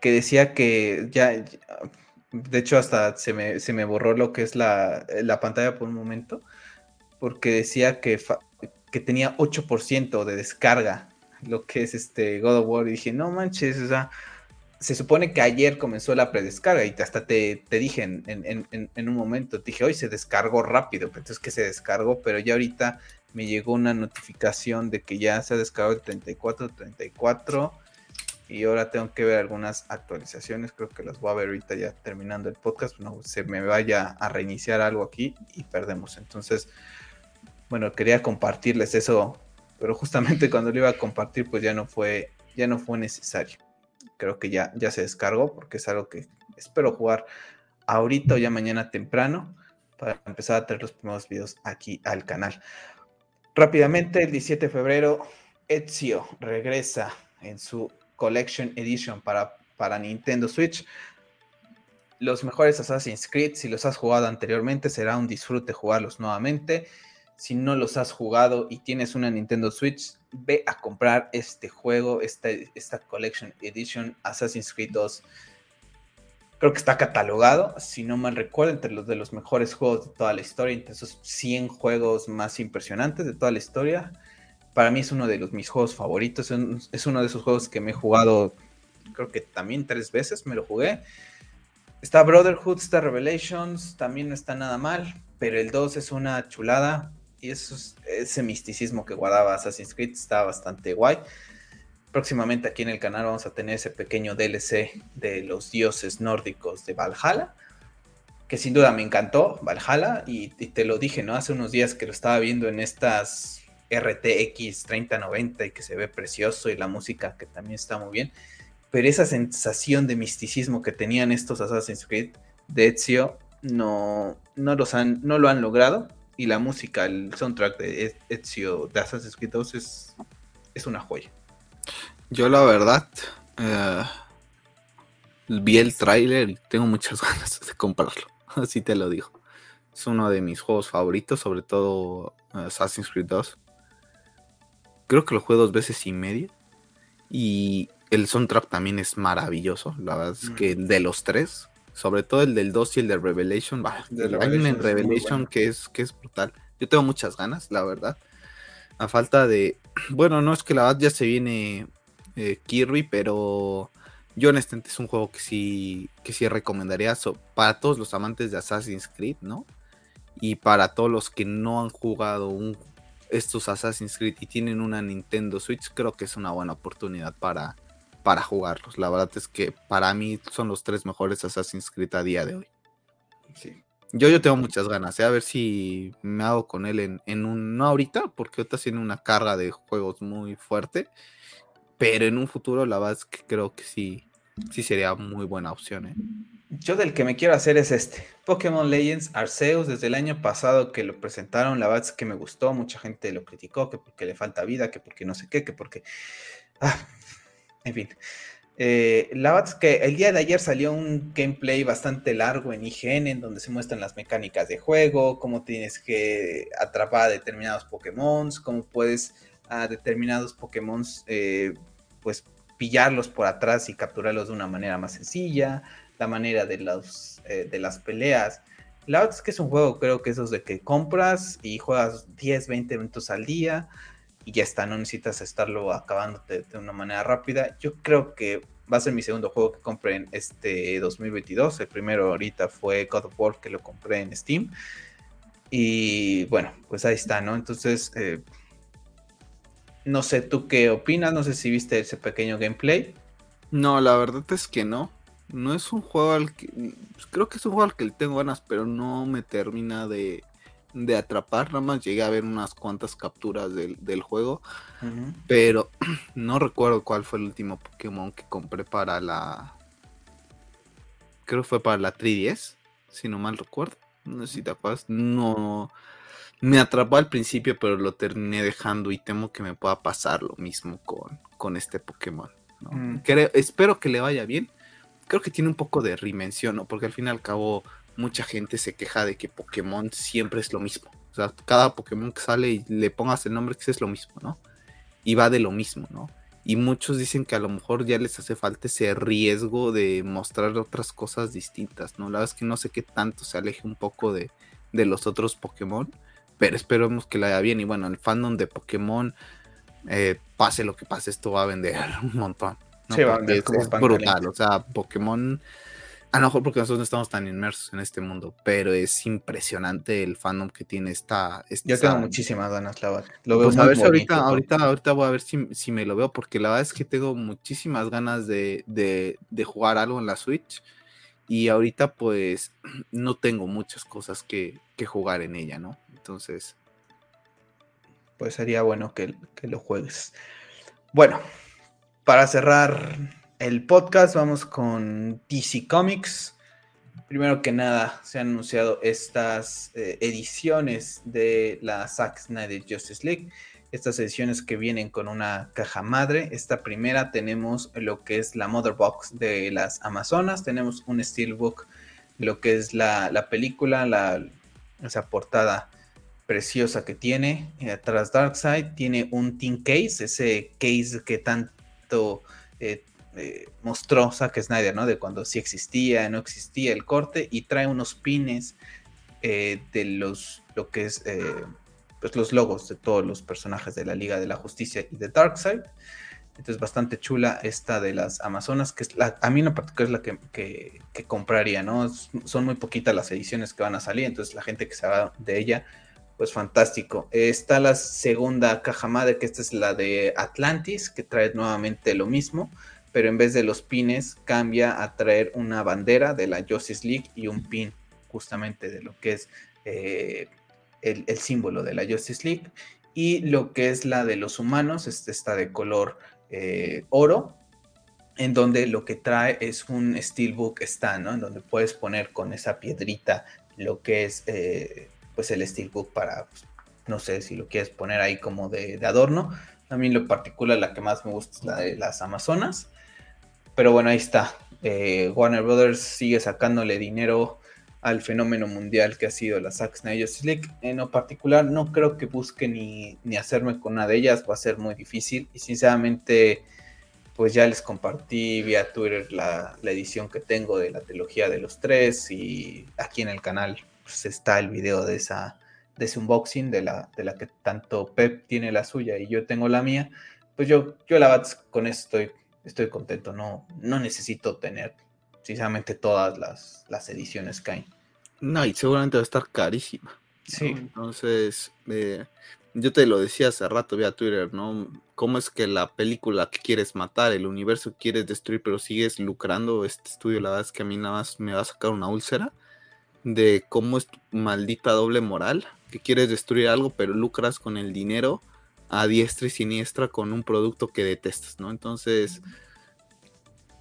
Que decía que ya. De hecho, hasta se me, borró lo que es la, pantalla por un momento. Porque decía que, que tenía 8% de descarga. Lo que es este God of War. Y dije, no manches, o sea se supone que ayer comenzó la predescarga y hasta te, dije en, un momento, te dije, hoy se descargó rápido, entonces que se descargó, pero ya ahorita me llegó una notificación de que ya se ha descargado el 34, 34 y ahora tengo que ver algunas actualizaciones, creo que las voy a ver ahorita ya terminando el podcast, no se me vaya a reiniciar algo aquí y perdemos. Entonces, bueno, quería compartirles eso, pero justamente cuando lo iba a compartir pues ya no fue ya no fue necesario creo que ya, ya se descargó porque es algo que espero jugar ahorita o ya mañana temprano para empezar a traer los primeros videos aquí al canal. Rápidamente, el 17 de febrero, Ezio regresa en su Collection Edition para, para Nintendo Switch. Los mejores Assassin's Creed, si los has jugado anteriormente, será un disfrute jugarlos nuevamente. Si no los has jugado y tienes una Nintendo Switch, ve a comprar este juego, esta, esta Collection Edition Assassin's Creed 2. Creo que está catalogado, si no mal recuerdo, entre los de los mejores juegos de toda la historia, entre esos 100 juegos más impresionantes de toda la historia. Para mí es uno de los, mis juegos favoritos, es uno de esos juegos que me he jugado, creo que también tres veces me lo jugué. Está Brotherhood, está Revelations, también no está nada mal, pero el 2 es una chulada y eso ese misticismo que guardaba Assassin's Creed está bastante guay. Próximamente aquí en el canal vamos a tener ese pequeño DLC de los dioses nórdicos de Valhalla, que sin duda me encantó, Valhalla, y, te lo dije, ¿no? Hace unos días que lo estaba viendo en estas RTX 3090 y que se ve precioso y la música que también está muy bien, pero esa sensación de misticismo que tenían estos Assassin's Creed de Ezio no, no, los han, no lo han logrado y la música, el soundtrack de Ezio de Assassin's Creed 2 es, es una joya. Yo la verdad eh, vi el tráiler y tengo muchas ganas de comprarlo, así te lo digo. Es uno de mis juegos favoritos, sobre todo eh, Assassin's Creed 2. Creo que lo jugué dos veces y media. Y el soundtrack también es maravilloso. La verdad es que de los tres, sobre todo el del 2 y el de Revelation, bah, el Revelation, Revelation que, es, que es brutal. Yo tengo muchas ganas, la verdad. A falta de. Bueno, no es que la verdad ya se viene eh, Kirby, pero yo honestamente es un juego que sí, que sí recomendaría para todos los amantes de Assassin's Creed, ¿no? Y para todos los que no han jugado un, estos Assassin's Creed y tienen una Nintendo Switch, creo que es una buena oportunidad para, para jugarlos. La verdad es que para mí son los tres mejores Assassin's Creed a día de hoy. Sí. Yo, yo tengo muchas ganas, ¿eh? a ver si me hago con él en, en un. No ahorita, porque ahorita tiene una carga de juegos muy fuerte. Pero en un futuro, la verdad que creo que sí, sí sería muy buena opción. ¿eh? Yo del que me quiero hacer es este. Pokémon Legends Arceus, desde el año pasado que lo presentaron, la verdad que me gustó, mucha gente lo criticó, que porque le falta vida, que porque no sé qué, que porque... Ah, en fin. Eh, la verdad que el día de ayer salió un gameplay bastante largo en IGN, en donde se muestran las mecánicas de juego, cómo tienes que atrapar determinados Pokémon, cómo puedes a determinados Pokémon, eh, pues pillarlos por atrás y capturarlos de una manera más sencilla, la manera de, los, eh, de las peleas. La verdad es que es un juego, creo que esos de que compras y juegas 10, 20 minutos al día y ya está, no necesitas estarlo acabando de, una manera rápida. Yo creo que va a ser mi segundo juego que compré en este 2022. El primero ahorita fue God of War que lo compré en Steam. Y bueno, pues ahí está, ¿no? Entonces, eh, no sé, ¿tú qué opinas? No sé si viste ese pequeño gameplay. No, la verdad es que no. No es un juego al que... Creo que es un juego al que le tengo ganas, pero no me termina de, de atrapar. Nada más llegué a ver unas cuantas capturas del, juego. Pero no recuerdo cuál fue el último Pokémon que compré para la. Creo que fue para la 3DS, si no mal recuerdo. No sé si te acuerdas. No. Me atrapó al principio, pero lo terminé dejando y temo que me pueda pasar lo mismo con, con este Pokémon. Mm. espero que le vaya bien. Creo que tiene un poco de reinvención, ¿no? Porque al fin y al cabo mucha gente se queja de que Pokémon siempre es lo mismo. O sea, cada Pokémon que sale y le pongas el nombre que es lo mismo, ¿no? Y va de lo mismo, ¿no? Y muchos dicen que a lo mejor ya les hace falta ese riesgo de mostrar otras cosas distintas, ¿no? La verdad es que no sé qué tanto se aleje un poco de, de los otros Pokémon, pero esperemos que le vaya bien. Y bueno, el fandom de Pokémon, eh, pase lo que pase, esto va a vender un montón. Sí, va a vender es brutal. O sea, Pokémon a lo mejor porque nosotros no estamos tan inmersos en este mundo, pero es impresionante el fandom que tiene esta. Yo tengo muchísimas ganas, la verdad. Lo veo pues a ver ahorita, ahorita, ahorita voy a ver si, me lo veo, porque la verdad es que tengo muchísimas ganas de, jugar algo en la Switch. Y ahorita, pues, no tengo muchas cosas que, jugar en ella, ¿no? Entonces. Pues sería bueno que, que lo juegues. Bueno, para cerrar el podcast, vamos con DC Comics. Primero que nada, se han anunciado estas eh, ediciones de la Zack Snyder Justice League. Estas ediciones que vienen con una caja madre. Esta primera tenemos lo que es la Mother Box de las Amazonas. Tenemos un Steelbook, lo que es la, película, la, esa portada preciosa que tiene. Eh, atrás Darkseid tiene un Tin Case, ese case que tanto eh, eh, mostró Zack Snyder, ¿no? De cuando sí existía, no existía el corte y trae unos pines eh, de los, lo que es, eh, pues los logos de todos los personajes de la Liga de la Justicia y de Darkseid. Entonces, bastante chula esta de las Amazonas, que es la, a mí en particular es la que, que, compraría, ¿no? son muy poquitas las ediciones que van a salir, entonces la gente que se va de ella, pues fantástico. está la segunda caja madre, que esta es la de Atlantis, que trae nuevamente lo mismo, pero en vez de los pines cambia a traer una bandera de la Justice League y un pin justamente de lo que es eh, el, símbolo de la Justice League. Y lo que es la de los humanos, esta está de color eh, oro, en donde lo que trae es un Steelbook stand, ¿no? En donde puedes poner con esa piedrita lo que es eh, pues el Steelbook para, pues, no sé si lo quieres poner ahí como de, adorno. A mí lo particular la que más me gusta es la de las Amazonas. Pero bueno, ahí está. Eh, Warner Brothers sigue sacándole dinero al fenómeno mundial que ha sido la Zack Snyder League. En lo particular, no creo que busque ni, ni, hacerme con una de ellas, va a ser muy difícil. Y sinceramente, pues ya les compartí vía Twitter la, la edición que tengo de la trilogía de los tres. Y aquí en el canal pues, está el video de esa de ese unboxing de la, de la que tanto Pep tiene la suya y yo tengo la mía. Pues yo, yo la verdad con esto estoy, estoy contento. No, no necesito tener precisamente todas las, las ediciones que hay. No, y seguramente va a estar carísima. Sí. Entonces, eh, yo te lo decía hace rato vía Twitter, ¿no? ¿Cómo es que la película que quieres matar, el universo que quieres destruir, pero sigues lucrando? Este estudio, la verdad es que a mí nada más me va a sacar una úlcera de cómo es tu maldita doble moral, que quieres destruir algo, pero lucras con el dinero a diestra y siniestra con un producto que detestas, ¿no? Entonces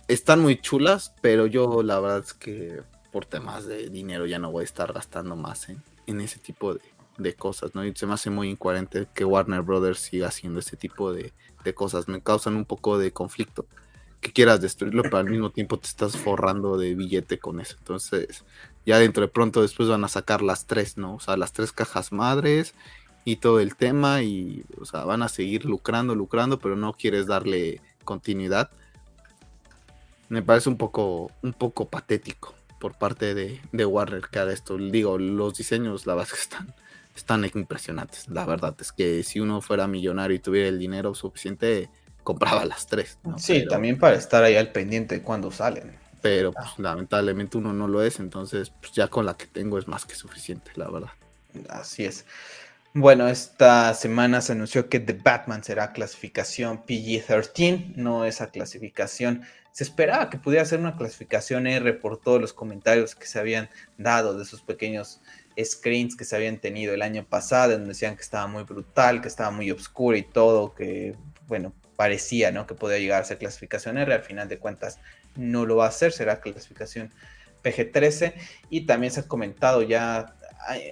están muy chulas, pero yo la verdad es que por temas de dinero ya no voy a estar gastando más en, ese tipo de, cosas, ¿no? Y se me hace muy incoherente que Warner Brothers siga haciendo ese tipo de, cosas. Me causan un poco de conflicto. Que quieras destruirlo, pero al mismo tiempo te estás forrando de billete con eso. Entonces, ya dentro de pronto después van a sacar las tres, ¿no? O sea, las tres cajas madres y todo el tema y, o sea, van a seguir lucrando, lucrando, pero no quieres darle continuidad me parece un poco, un poco patético por parte de, Warner que haga esto. Digo, los diseños, la verdad que están, están impresionantes. La verdad es que si uno fuera millonario y tuviera el dinero suficiente, compraba las tres. Sí, también para estar ahí al pendiente cuando salen. Pero pues, lamentablemente uno no lo es, entonces pues, ya con la que tengo es más que suficiente, la verdad. Así es. Bueno, esta semana se anunció que The Batman será clasificación PG-13, no esa clasificación. Se esperaba que pudiera ser una clasificación R por todos los comentarios que se habían dado de esos pequeños screens que se habían tenido el año pasado, donde decían que estaba muy brutal, que estaba muy oscuro y todo, que, bueno, parecía, ¿no? Que podía llegar a ser clasificación R, al final de cuentas no lo va a hacer, será clasificación PG-13 y también se ha comentado ya,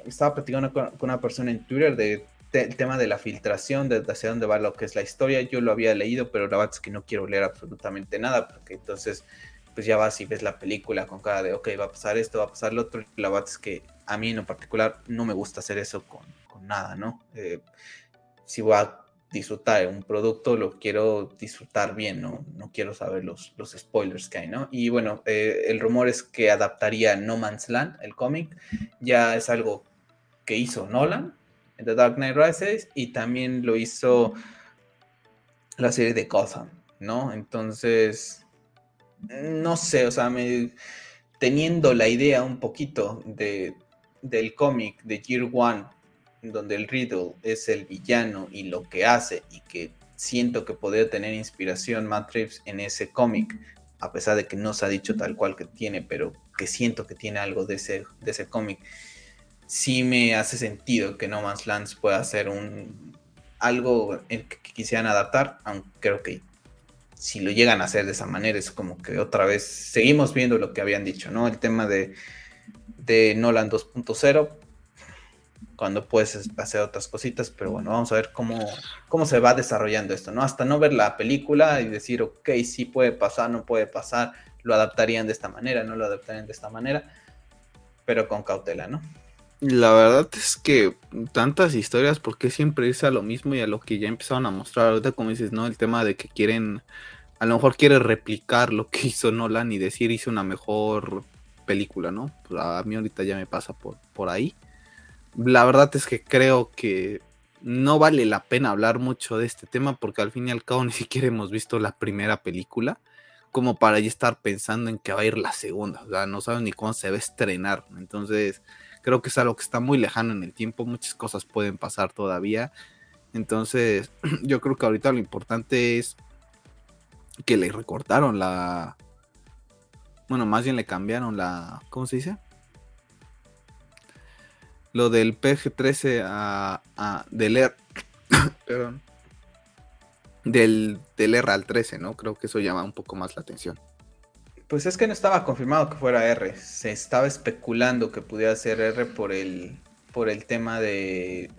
estaba platicando con una persona en Twitter de el tema de la filtración, de hacia dónde va lo que es la historia, yo lo había leído, pero la verdad es que no quiero leer absolutamente nada, porque entonces pues ya vas y ves la película con cara de, ok, va a pasar esto, va a pasar lo otro, la verdad es que a mí en lo particular no me gusta hacer eso con, nada, ¿no? Eh, si voy disfrutar un producto, lo quiero disfrutar bien, ¿no? No quiero saber los, los spoilers que hay, ¿no? Y bueno, eh, el rumor es que adaptaría No Man's Land, el cómic, ya es algo que hizo Nolan, en The Dark Knight Rises y también lo hizo la serie de Gotham, ¿no? Entonces, no sé, o sea, me, teniendo la idea un poquito de, del cómic de Year One, donde el Riddle es el villano y lo que hace y que siento que podría tener inspiración Matt Reeves en ese cómic, a pesar de que no se ha dicho tal cual que tiene, pero que siento que tiene algo de ese, de ese cómic sí me hace sentido que No Man's Land pueda ser un algo que, quisieran adaptar, aunque creo que si lo llegan a hacer de esa manera es como que otra vez seguimos viendo lo que habían dicho, ¿no? El tema de, de Nolan 2.0, cuando puedes hacer otras cositas, pero bueno, vamos a ver cómo, cómo se va desarrollando esto, ¿no? Hasta no ver la película y decir, ok, sí puede pasar, no puede pasar, lo adaptarían de esta manera, no lo adaptarían de esta manera, pero con cautela, ¿no? La verdad es que tantas historias, ¿por qué siempre irse a lo mismo y a lo que ya empezaron a mostrar? Ahorita, como dices, ¿no? El tema de que quieren, a lo mejor quiere replicar lo que hizo Nolan y decir hizo una mejor película, ¿no? Pues a mí ahorita ya me pasa por, por ahí. La verdad es que creo que no vale la pena hablar mucho de este tema porque al fin y al cabo ni siquiera hemos visto la primera película como para ya estar pensando en que va a ir la segunda, o sea, no saben ni cuándo se va a estrenar, entonces creo que es algo que está muy lejano en el tiempo, muchas cosas pueden pasar todavía, entonces yo creo que ahorita lo importante es que le recortaron la, bueno, más bien le cambiaron la, ¿cómo se dice? Lo del PG-13 a, a, del R, perdón, del, del R al 13, ¿no? Creo que eso llama un poco más la atención. Pues es que no estaba confirmado que fuera R. Se estaba especulando que pudiera ser R por el, por el tema de,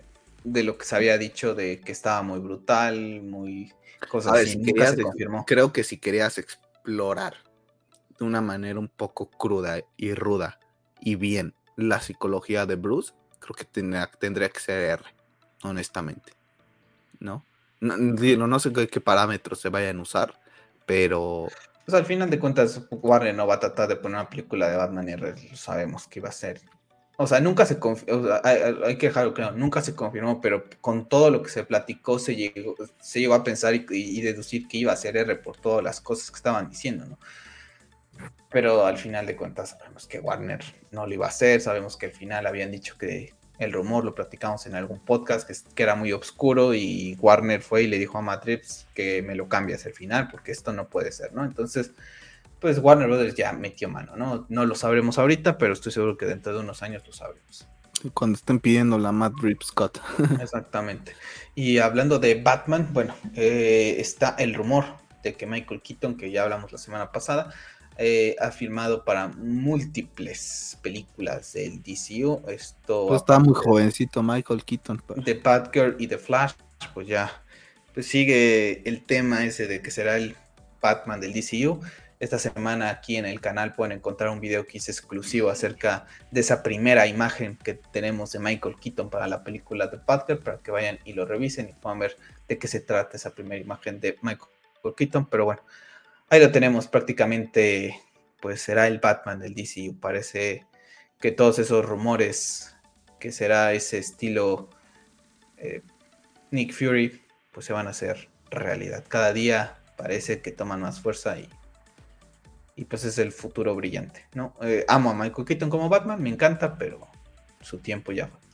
de lo que se había dicho de que estaba muy brutal, muy cosas así. Se confirmó. Creo que si querías explorar de una manera un poco cruda y ruda y bien la psicología de Bruce, creo que tendría, que ser R, honestamente. ¿No? No, sé qué, parámetros se vayan a usar, pero... Pues al final de cuentas, Warner no va a tratar de poner una película de Batman y lo sabemos que iba a ser. O sea, nunca se confirmó, hay, que dejarlo claro, nunca se confirmó, pero con todo lo que se platicó se llegó, se llegó a pensar y, deducir que iba a ser R por todas las cosas que estaban diciendo, ¿no? Pero al final de cuentas sabemos que Warner no lo iba a hacer, sabemos que al final habían dicho que el rumor, lo platicamos en algún podcast, que, era muy oscuro y Warner fue y le dijo a Matrix que me lo cambias al final porque esto no puede ser, ¿no? Entonces, pues Warner Brothers ya metió mano, ¿no? No lo sabremos ahorita, pero estoy seguro que dentro de unos años lo sabremos. Cuando estén pidiendo la Matt Scott. Exactamente. Y hablando de Batman, bueno, eh, está el rumor de que Michael Keaton, que ya hablamos la semana pasada, eh, ha filmado para múltiples películas del DCU. Esto pues está muy jovencito Michael Keaton. De Batgirl y The Flash, pues ya pues sigue el tema ese de que será el Batman del DCU. Esta semana aquí en el canal pueden encontrar un video que hice exclusivo acerca de esa primera imagen que tenemos de Michael Keaton para la película de Batgirl, para que vayan y lo revisen y puedan ver de qué se trata esa primera imagen de Michael Keaton. Pero bueno, ahí lo tenemos prácticamente, pues será el Batman del DCU. Parece que todos esos rumores que será ese estilo eh, Nick Fury, pues se van a hacer realidad. Cada día parece que toman más fuerza y, y pues es el futuro brillante, ¿no? Eh, amo a Michael Keaton como Batman, me encanta, pero su tiempo ya fue.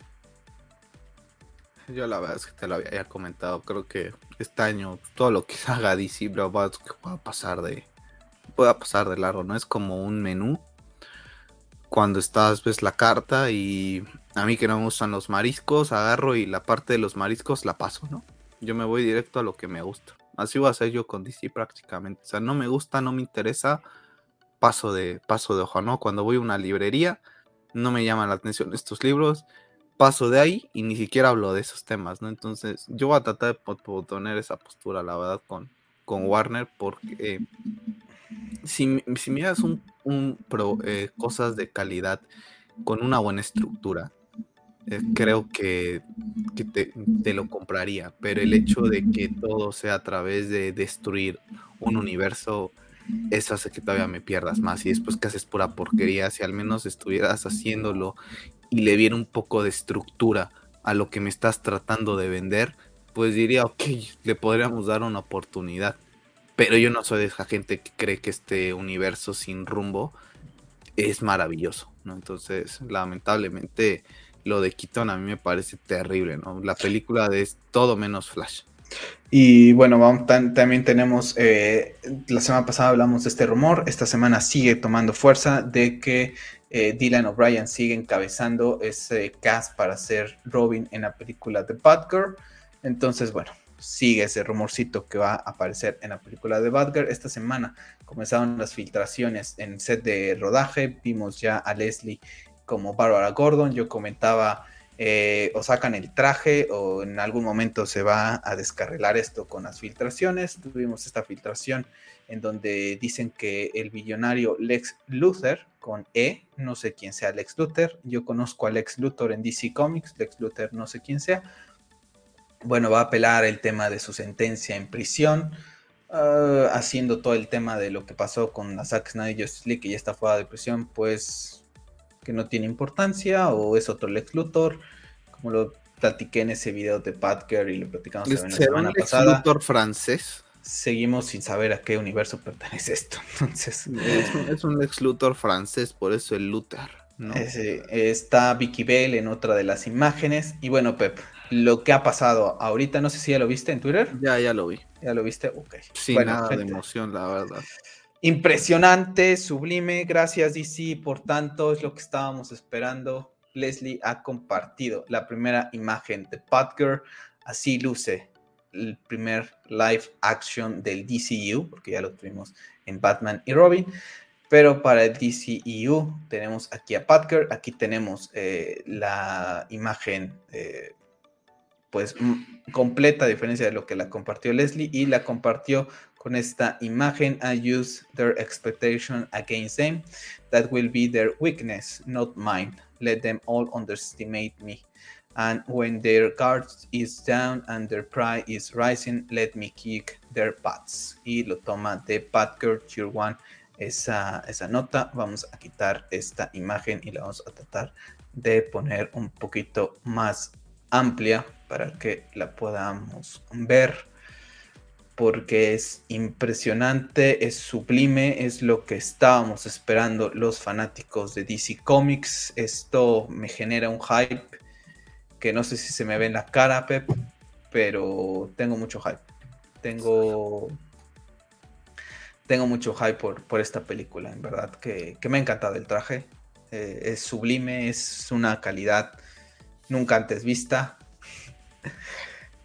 Yo la verdad es que te lo había comentado. Creo que este año todo lo que haga DC va, a pasar de pueda pasar de largo. No es como un menú. Cuando estás ves la carta y a mí que no me gustan los mariscos, agarro y la parte de los mariscos la paso, ¿no? Yo me voy directo a lo que me gusta. Así voy a hacer yo con DC prácticamente. O sea, no me gusta, no me interesa, paso de paso de hoja, ¿no? Cuando voy a una librería, no me llaman la atención estos libros paso de ahí y ni siquiera hablo de esos temas, ¿no? Entonces, yo voy a tratar de poner esa postura, la verdad, con, con Warner, porque si, si, miras un, pro, eh, cosas de calidad con una buena estructura, eh, creo que, que te, te, lo compraría, pero el hecho de que todo sea a través de destruir un universo, eso hace que todavía me pierdas más y después que haces pura porquería, si al menos estuvieras haciéndolo y le viera un poco de estructura a lo que me estás tratando de vender, pues diría, ok, le podríamos dar una oportunidad. Pero yo no soy de esa gente que cree que este universo sin rumbo es maravilloso, ¿no? Entonces, lamentablemente, lo de Keaton a mí me parece terrible, ¿no? La película es todo menos Flash. Y bueno, vamos, también tenemos, eh, la semana pasada hablamos de este rumor, esta semana sigue tomando fuerza de que eh, Dylan O'Brien sigue encabezando ese cast para ser Robin en la película The Batgirl. Entonces, bueno, sigue ese rumorcito que va a aparecer en la película de Batgirl. Esta semana comenzaron las filtraciones en set de rodaje. Vimos ya a Leslie como Barbara Gordon. Yo comentaba, eh, o sacan el traje o en algún momento se va a descarrilar esto con las filtraciones. Tuvimos esta filtración en donde dicen que el billonario Lex Luthor, con E, no sé quién sea Lex Luthor, yo conozco a Lex Luthor en DC Comics, Lex Luthor no sé quién sea, bueno, va a apelar el tema de su sentencia en prisión, ah, haciendo todo el tema de lo que pasó con la Zack Snyder Justice League, que ya está fuera de prisión, pues que no tiene importancia, o es otro Lex Luthor, como lo platiqué en ese video de Batgirl y lo platicamos la semana un pasada. francés? Seguimos sin saber a qué universo pertenece esto. Entonces, es un, ex Luthor francés, por eso el Luther. está Vicky Bell en otra de las imágenes. Y bueno, Pep, lo que ha pasado ahorita, no sé si ya lo viste en Twitter. Ya, ya lo vi. ¿Ya lo viste? Ok. Sin nada de emoción, la verdad. Impresionante, sublime. Gracias, DC. Por tanto, es lo que estábamos esperando. Leslie ha compartido la primera imagen de Batgirl. Así luce el primer live action del DCU, porque ya lo tuvimos en Batman y Robin. Pero para el DCEU tenemos aquí a Batgirl, aquí tenemos eh, la imagen eh, pues completa, a diferencia de lo que la compartió Leslie, y la compartió con esta imagen, I use their expectation against them. That will be their weakness, not mine. Let them all underestimate me. And when their guard is down and their pride is rising, let me kick their butts. Y lo toma de Batgirl Tier 1 esa, esa nota. Vamos a quitar esta imagen y la vamos a tratar de poner un poquito más amplia para que la podamos ver porque es impresionante, es sublime, es lo que estábamos esperando los fanáticos de DC Comics. Esto me genera un hype que no sé si se me ve en la cara, Pep, pero tengo mucho hype. Tengo tengo mucho hype por, por esta película, en verdad, que, me ha encantado el traje. Eh, es sublime, es una calidad nunca antes vista.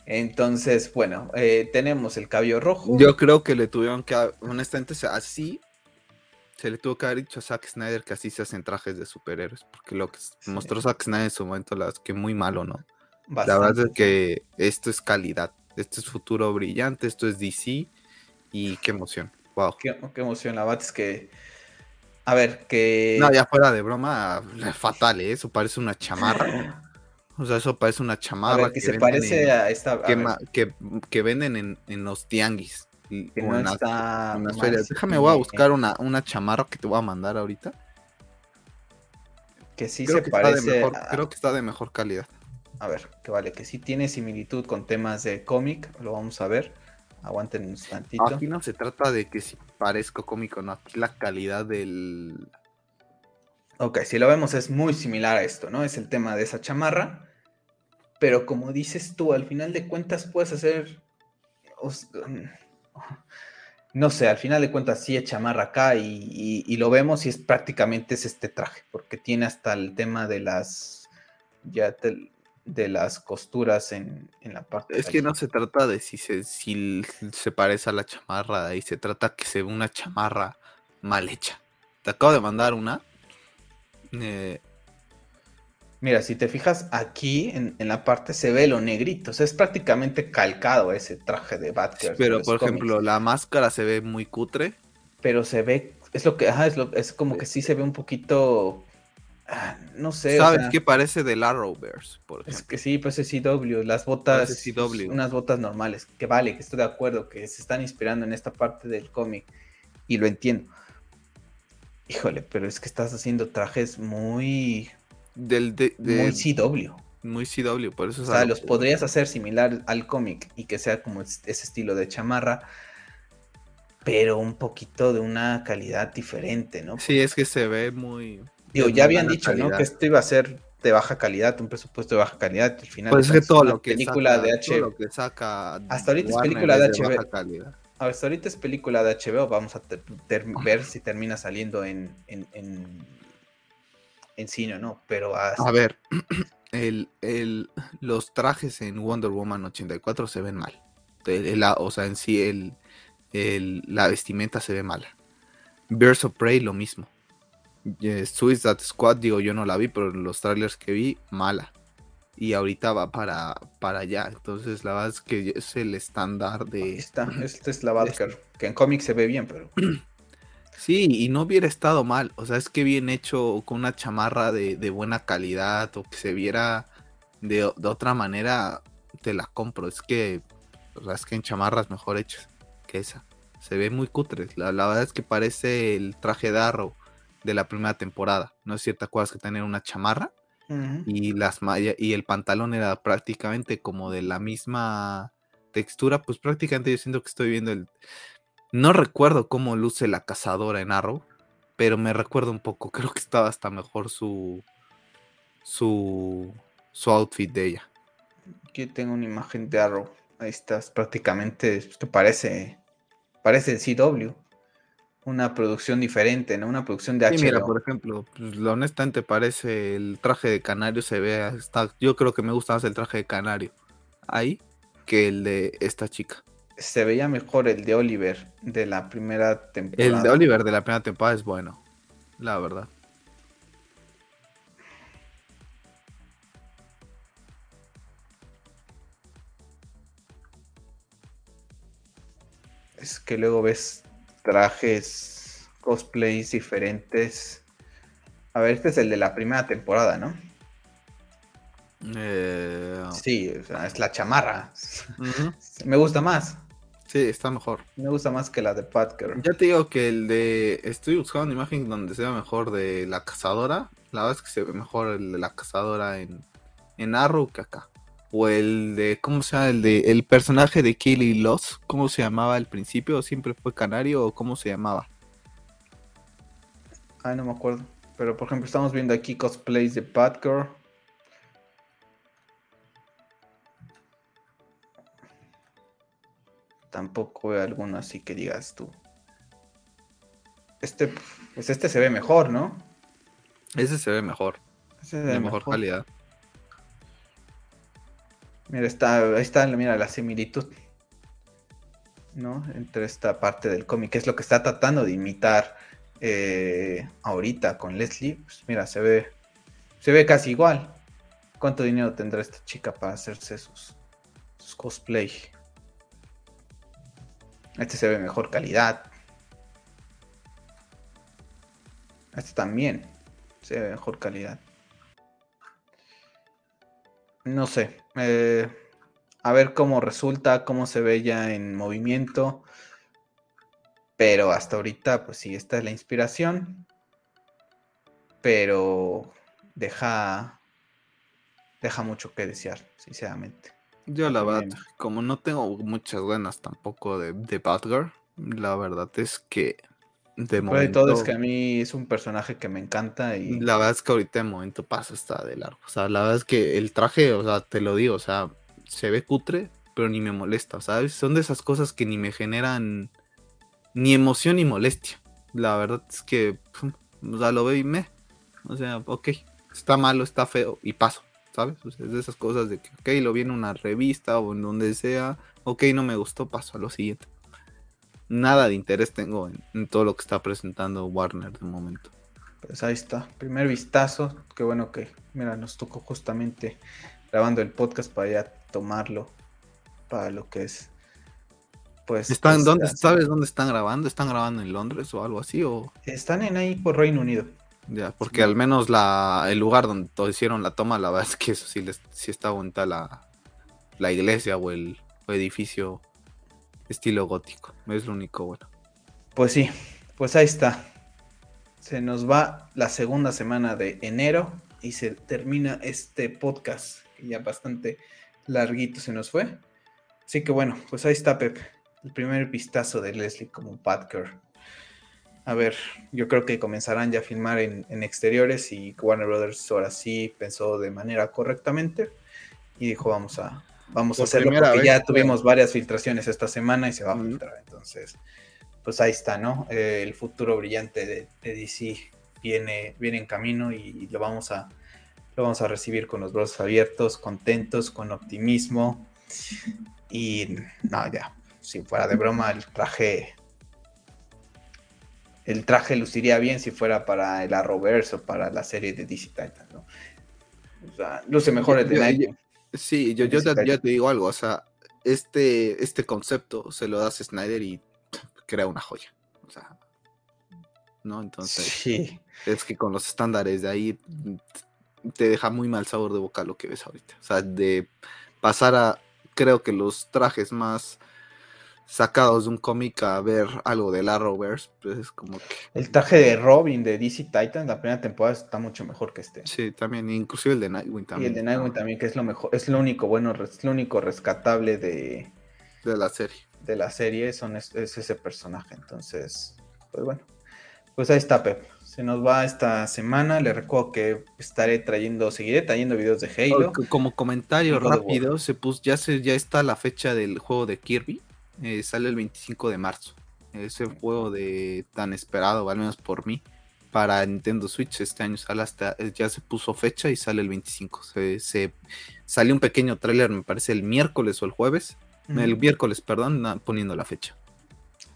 Entonces, bueno, eh, tenemos el cabello rojo. Yo creo que le tuvieron que, honestamente, así se le tuvo que haber dicho a Zack Snyder que así se hacen trajes de superhéroes, porque lo que mostró Zack Snyder en su momento, las que muy malo, ¿no? la verdad es que esto es calidad, esto es futuro brillante, esto es DC y qué emoción, wow. Qué, emoción, la verdad es que, a ver, que... No, ya fuera de broma, fatal, ¿eh? eso parece una chamarra. O sea, eso parece una chamarra. que, se parece a esta. que, venden en, los tianguis. Déjame, voy a buscar una, una chamarra que te voy a mandar ahorita. Que sí se parece. Creo que está de mejor calidad. A ver, que vale, que sí tiene similitud con temas de cómic. Lo vamos a ver. Aguanten un instantito. Aquí no se trata de que si parezco cómico, no. Aquí la calidad del. Ok, si lo vemos es muy similar a esto, ¿no? Es el tema de esa chamarra pero como dices tú, al final de cuentas puedes hacer, mm, no sé, al final de cuentas sí es chamarra acá y, lo vemos y es prácticamente es este traje, porque tiene hasta el tema de las, ya de las costuras en, la parte. Es que no se trata de si se, si se parece a la chamarra, ahí se trata que se ve una chamarra mal hecha. Te acabo de mandar una. Eh, Mira, si te fijas aquí en, la parte se ve lo negrito, o sea, es prácticamente calcado ese traje de Batgirl. Pero, por ejemplo, la máscara se ve muy cutre. Pero se ve, es lo que, ajá, es, lo, es como que sí se ve un poquito, ah, no sé. ¿Sabes qué parece del Arrowverse? Por ejemplo? Es que sí, pues es CW, las botas, CW. unas botas normales, que vale, que estoy de acuerdo, que se están inspirando en esta parte del cómic, y lo entiendo. Híjole, pero es que estás haciendo trajes muy del de, muy CW. Muy CW, por eso O sea, los podrías hacer similar al cómic y que sea como ese estilo de chamarra, pero un poquito de una calidad diferente, ¿no? Sí, es que se ve muy. Digo, ya habían dicho, ¿no? Que esto iba a ser de baja calidad, un presupuesto de baja calidad. Al final, pues es que todo lo que película saca, de que saca Hasta ahorita es película de HBO. Hasta ahorita es película de HBO. Vamos a ver si termina saliendo en en cine no, pero A ver, el, los trajes en Wonder Woman 84 se ven mal. o sea, en sí el, la vestimenta se ve mala. Birds of Prey lo mismo. Suicide Squad, digo, yo no la vi, pero los trailers que vi, mala. Y ahorita va para, para allá. Entonces, la verdad es que es el estándar de. Esta, esta es la Batgirl, que en cómics se ve bien, pero. Sí, y no hubiera estado mal. O sea, es que bien hecho con una chamarra de, buena calidad o que se viera de, otra manera, te la compro. Es que, o sea, es que en chamarras mejor hechas que esa. Se ve muy cutre. La, verdad es que parece el traje de Arrow de la primera temporada. No es cierto, ¿te acuerdas que tener una chamarra? y las y el pantalón era prácticamente como de la misma textura, pues prácticamente yo siento que estoy viendo el no recuerdo cómo luce la cazadora en Arrow, pero me recuerdo un poco, creo que estaba hasta mejor su su su outfit de ella. Aquí tengo una imagen de Arrow. Ahí estás, prácticamente, esto parece parece el CW una producción diferente, ¿no? Una producción de HBO. mira, por ejemplo, pues, honestamente parece el traje de Canario se ve está, yo creo que me gusta más el traje de Canario ahí que el de esta chica. Se veía mejor el de Oliver de la primera temporada. El de Oliver de la primera temporada es bueno, la verdad. Es que luego ves trajes, cosplays diferentes. A ver, este es el de la primera temporada, ¿no? Eh... Sí, es la chamarra. Me gusta más. Sí, está mejor. Me gusta más que la de Patker. Ya te digo que el de. Estoy buscando una imagen donde se ve mejor de la cazadora. La verdad es que se ve mejor el de la cazadora en, en Arrow que acá. O el de, ¿cómo se llama? El de el personaje de Kelly Loss, ¿cómo se llamaba al principio? ¿Siempre fue Canario o cómo se llamaba? Ay, no me acuerdo. Pero por ejemplo, estamos viendo aquí cosplays de Batgirl. Tampoco veo alguno así que digas tú. Este, pues este se ve mejor, ¿no? Ese se ve mejor. Ese de mejor calidad. Mira, está, ahí está, mira, la similitud, ¿no? Entre esta parte del cómic, que es lo que está tratando de imitar eh, ahorita con Leslie. Pues mira, se ve, se ve casi igual. ¿Cuánto dinero tendrá esta chica para hacerse sus, sus cosplay? Este se ve mejor calidad. Este también se ve mejor calidad no sé, eh, a ver cómo resulta, cómo se ve ya en movimiento. Pero hasta ahorita, pues sí, esta es la inspiración. Pero deja, deja mucho que desear, sinceramente. Yo la verdad, como no tengo muchas ganas tampoco de, de Batgirl, la verdad es que de momento, todo es que a mí es un personaje que me encanta y... La verdad es que ahorita de momento pasa está de largo. O sea, la verdad es que el traje, o sea, te lo digo, o sea, se ve cutre, pero ni me molesta, ¿sabes? Son de esas cosas que ni me generan ni emoción ni molestia. La verdad es que, o sea, lo veo y me... O sea, ok, está malo, está feo y paso, ¿sabes? O sea, es de esas cosas de que, ok, lo vi en una revista o en donde sea, ok, no me gustó, paso a lo siguiente nada de interés tengo en, todo lo que está presentando Warner de momento. Pues ahí está, primer vistazo, qué bueno que, mira, nos tocó justamente grabando el podcast para ya tomarlo para lo que es. Pues, ¿Están, dónde, ¿Sabes dónde están grabando? ¿Están grabando en Londres o algo así? O... Están en ahí por Reino Unido. Ya, porque al menos la, el lugar donde hicieron la toma, la verdad es que eso sí, les, sí está bonita la, la iglesia o el edificio estilo gótico. Es lo único bueno. Pues sí, pues ahí está. Se nos va la segunda semana de enero y se termina este podcast, que ya bastante larguito se nos fue. Así que bueno, pues ahí está Pep, el primer vistazo de Leslie como Batgirl. A ver, yo creo que comenzarán ya a filmar en, en, exteriores y Warner Brothers ahora sí pensó de manera correctamente y dijo vamos a, vamos a hacerlo porque ya tuvimos varias filtraciones esta semana y se va a filtrar. Entonces, pues ahí está, ¿no? Eh, el futuro brillante de, DC viene, viene en camino y lo vamos a lo vamos a recibir con los brazos abiertos, contentos, con optimismo. Y no, ya, si fuera de broma, el traje. El traje luciría bien si fuera para el Arrowverse o para la serie de DC Titan, ¿no? O sea, luce mejor el de. Sí, yo, yo te, te digo algo, o sea, este, este concepto se lo das a Snyder y crea una joya. O sea, ¿no? Entonces, sí. es que con los estándares de ahí te deja muy mal sabor de boca lo que ves ahorita. O sea, de pasar a, creo que los trajes más sacados de un cómic a ver algo del Arrowverse, pues es como que... El traje de Robin de DC Titans, la primera temporada está mucho mejor que este. Sí, también, inclusive el de Nightwing también. Y el de Nightwing también, que es lo mejor, es lo único bueno, es lo único rescatable de... De la serie. De la serie, son, es, ese personaje, entonces, pues bueno. Pues ahí está, Pep. Se nos va esta semana. Le recuerdo que estaré trayendo, seguiré trayendo videos de Halo. Como comentario rápido, se puso, ya se, ya está la fecha del juego de Kirby. Eh, sale el 25 de marzo. Ese juego de tan esperado, al menos por mí, para Nintendo Switch. Este año sale hasta, eh, ya se puso fecha y sale el 25. Se, se salió un pequeño tráiler, me parece, el miércoles o el jueves. El miércoles, perdón, poniendo la fecha.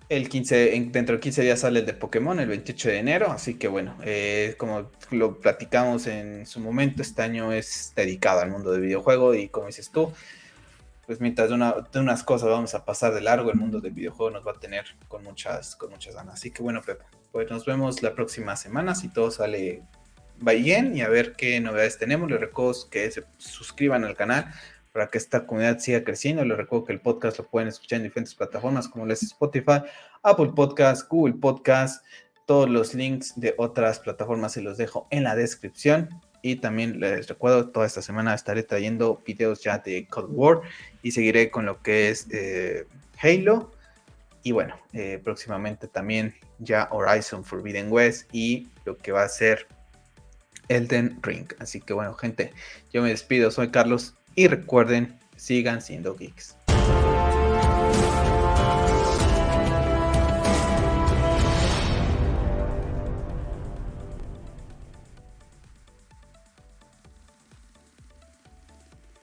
El 15, dentro de 15 días sale el de Pokémon, el 28 de enero. Así que bueno, eh, como lo platicamos en su momento, este año es dedicado al mundo del videojuego y como dices tú, pues mientras de, unas cosas vamos a pasar de largo, el mundo del videojuego nos va a tener con muchas, con muchas ganas. Así que bueno, Pepe, pues nos vemos la próxima semana si todo sale bien y a ver qué novedades tenemos. Les recuerdo que se suscriban al canal para que esta comunidad siga creciendo. Les recuerdo que el podcast lo pueden escuchar en diferentes plataformas como les Spotify, Apple Podcast, Google Podcast. Todos los links de otras plataformas se los dejo en la descripción. Y también les recuerdo, toda esta semana estaré trayendo videos ya de Cold War y seguiré con lo que es eh, Halo. Y bueno, eh, próximamente también ya Horizon Forbidden West y lo que va a ser Elden Ring. Así que bueno, gente, yo me despido, soy Carlos y recuerden, sigan siendo geeks.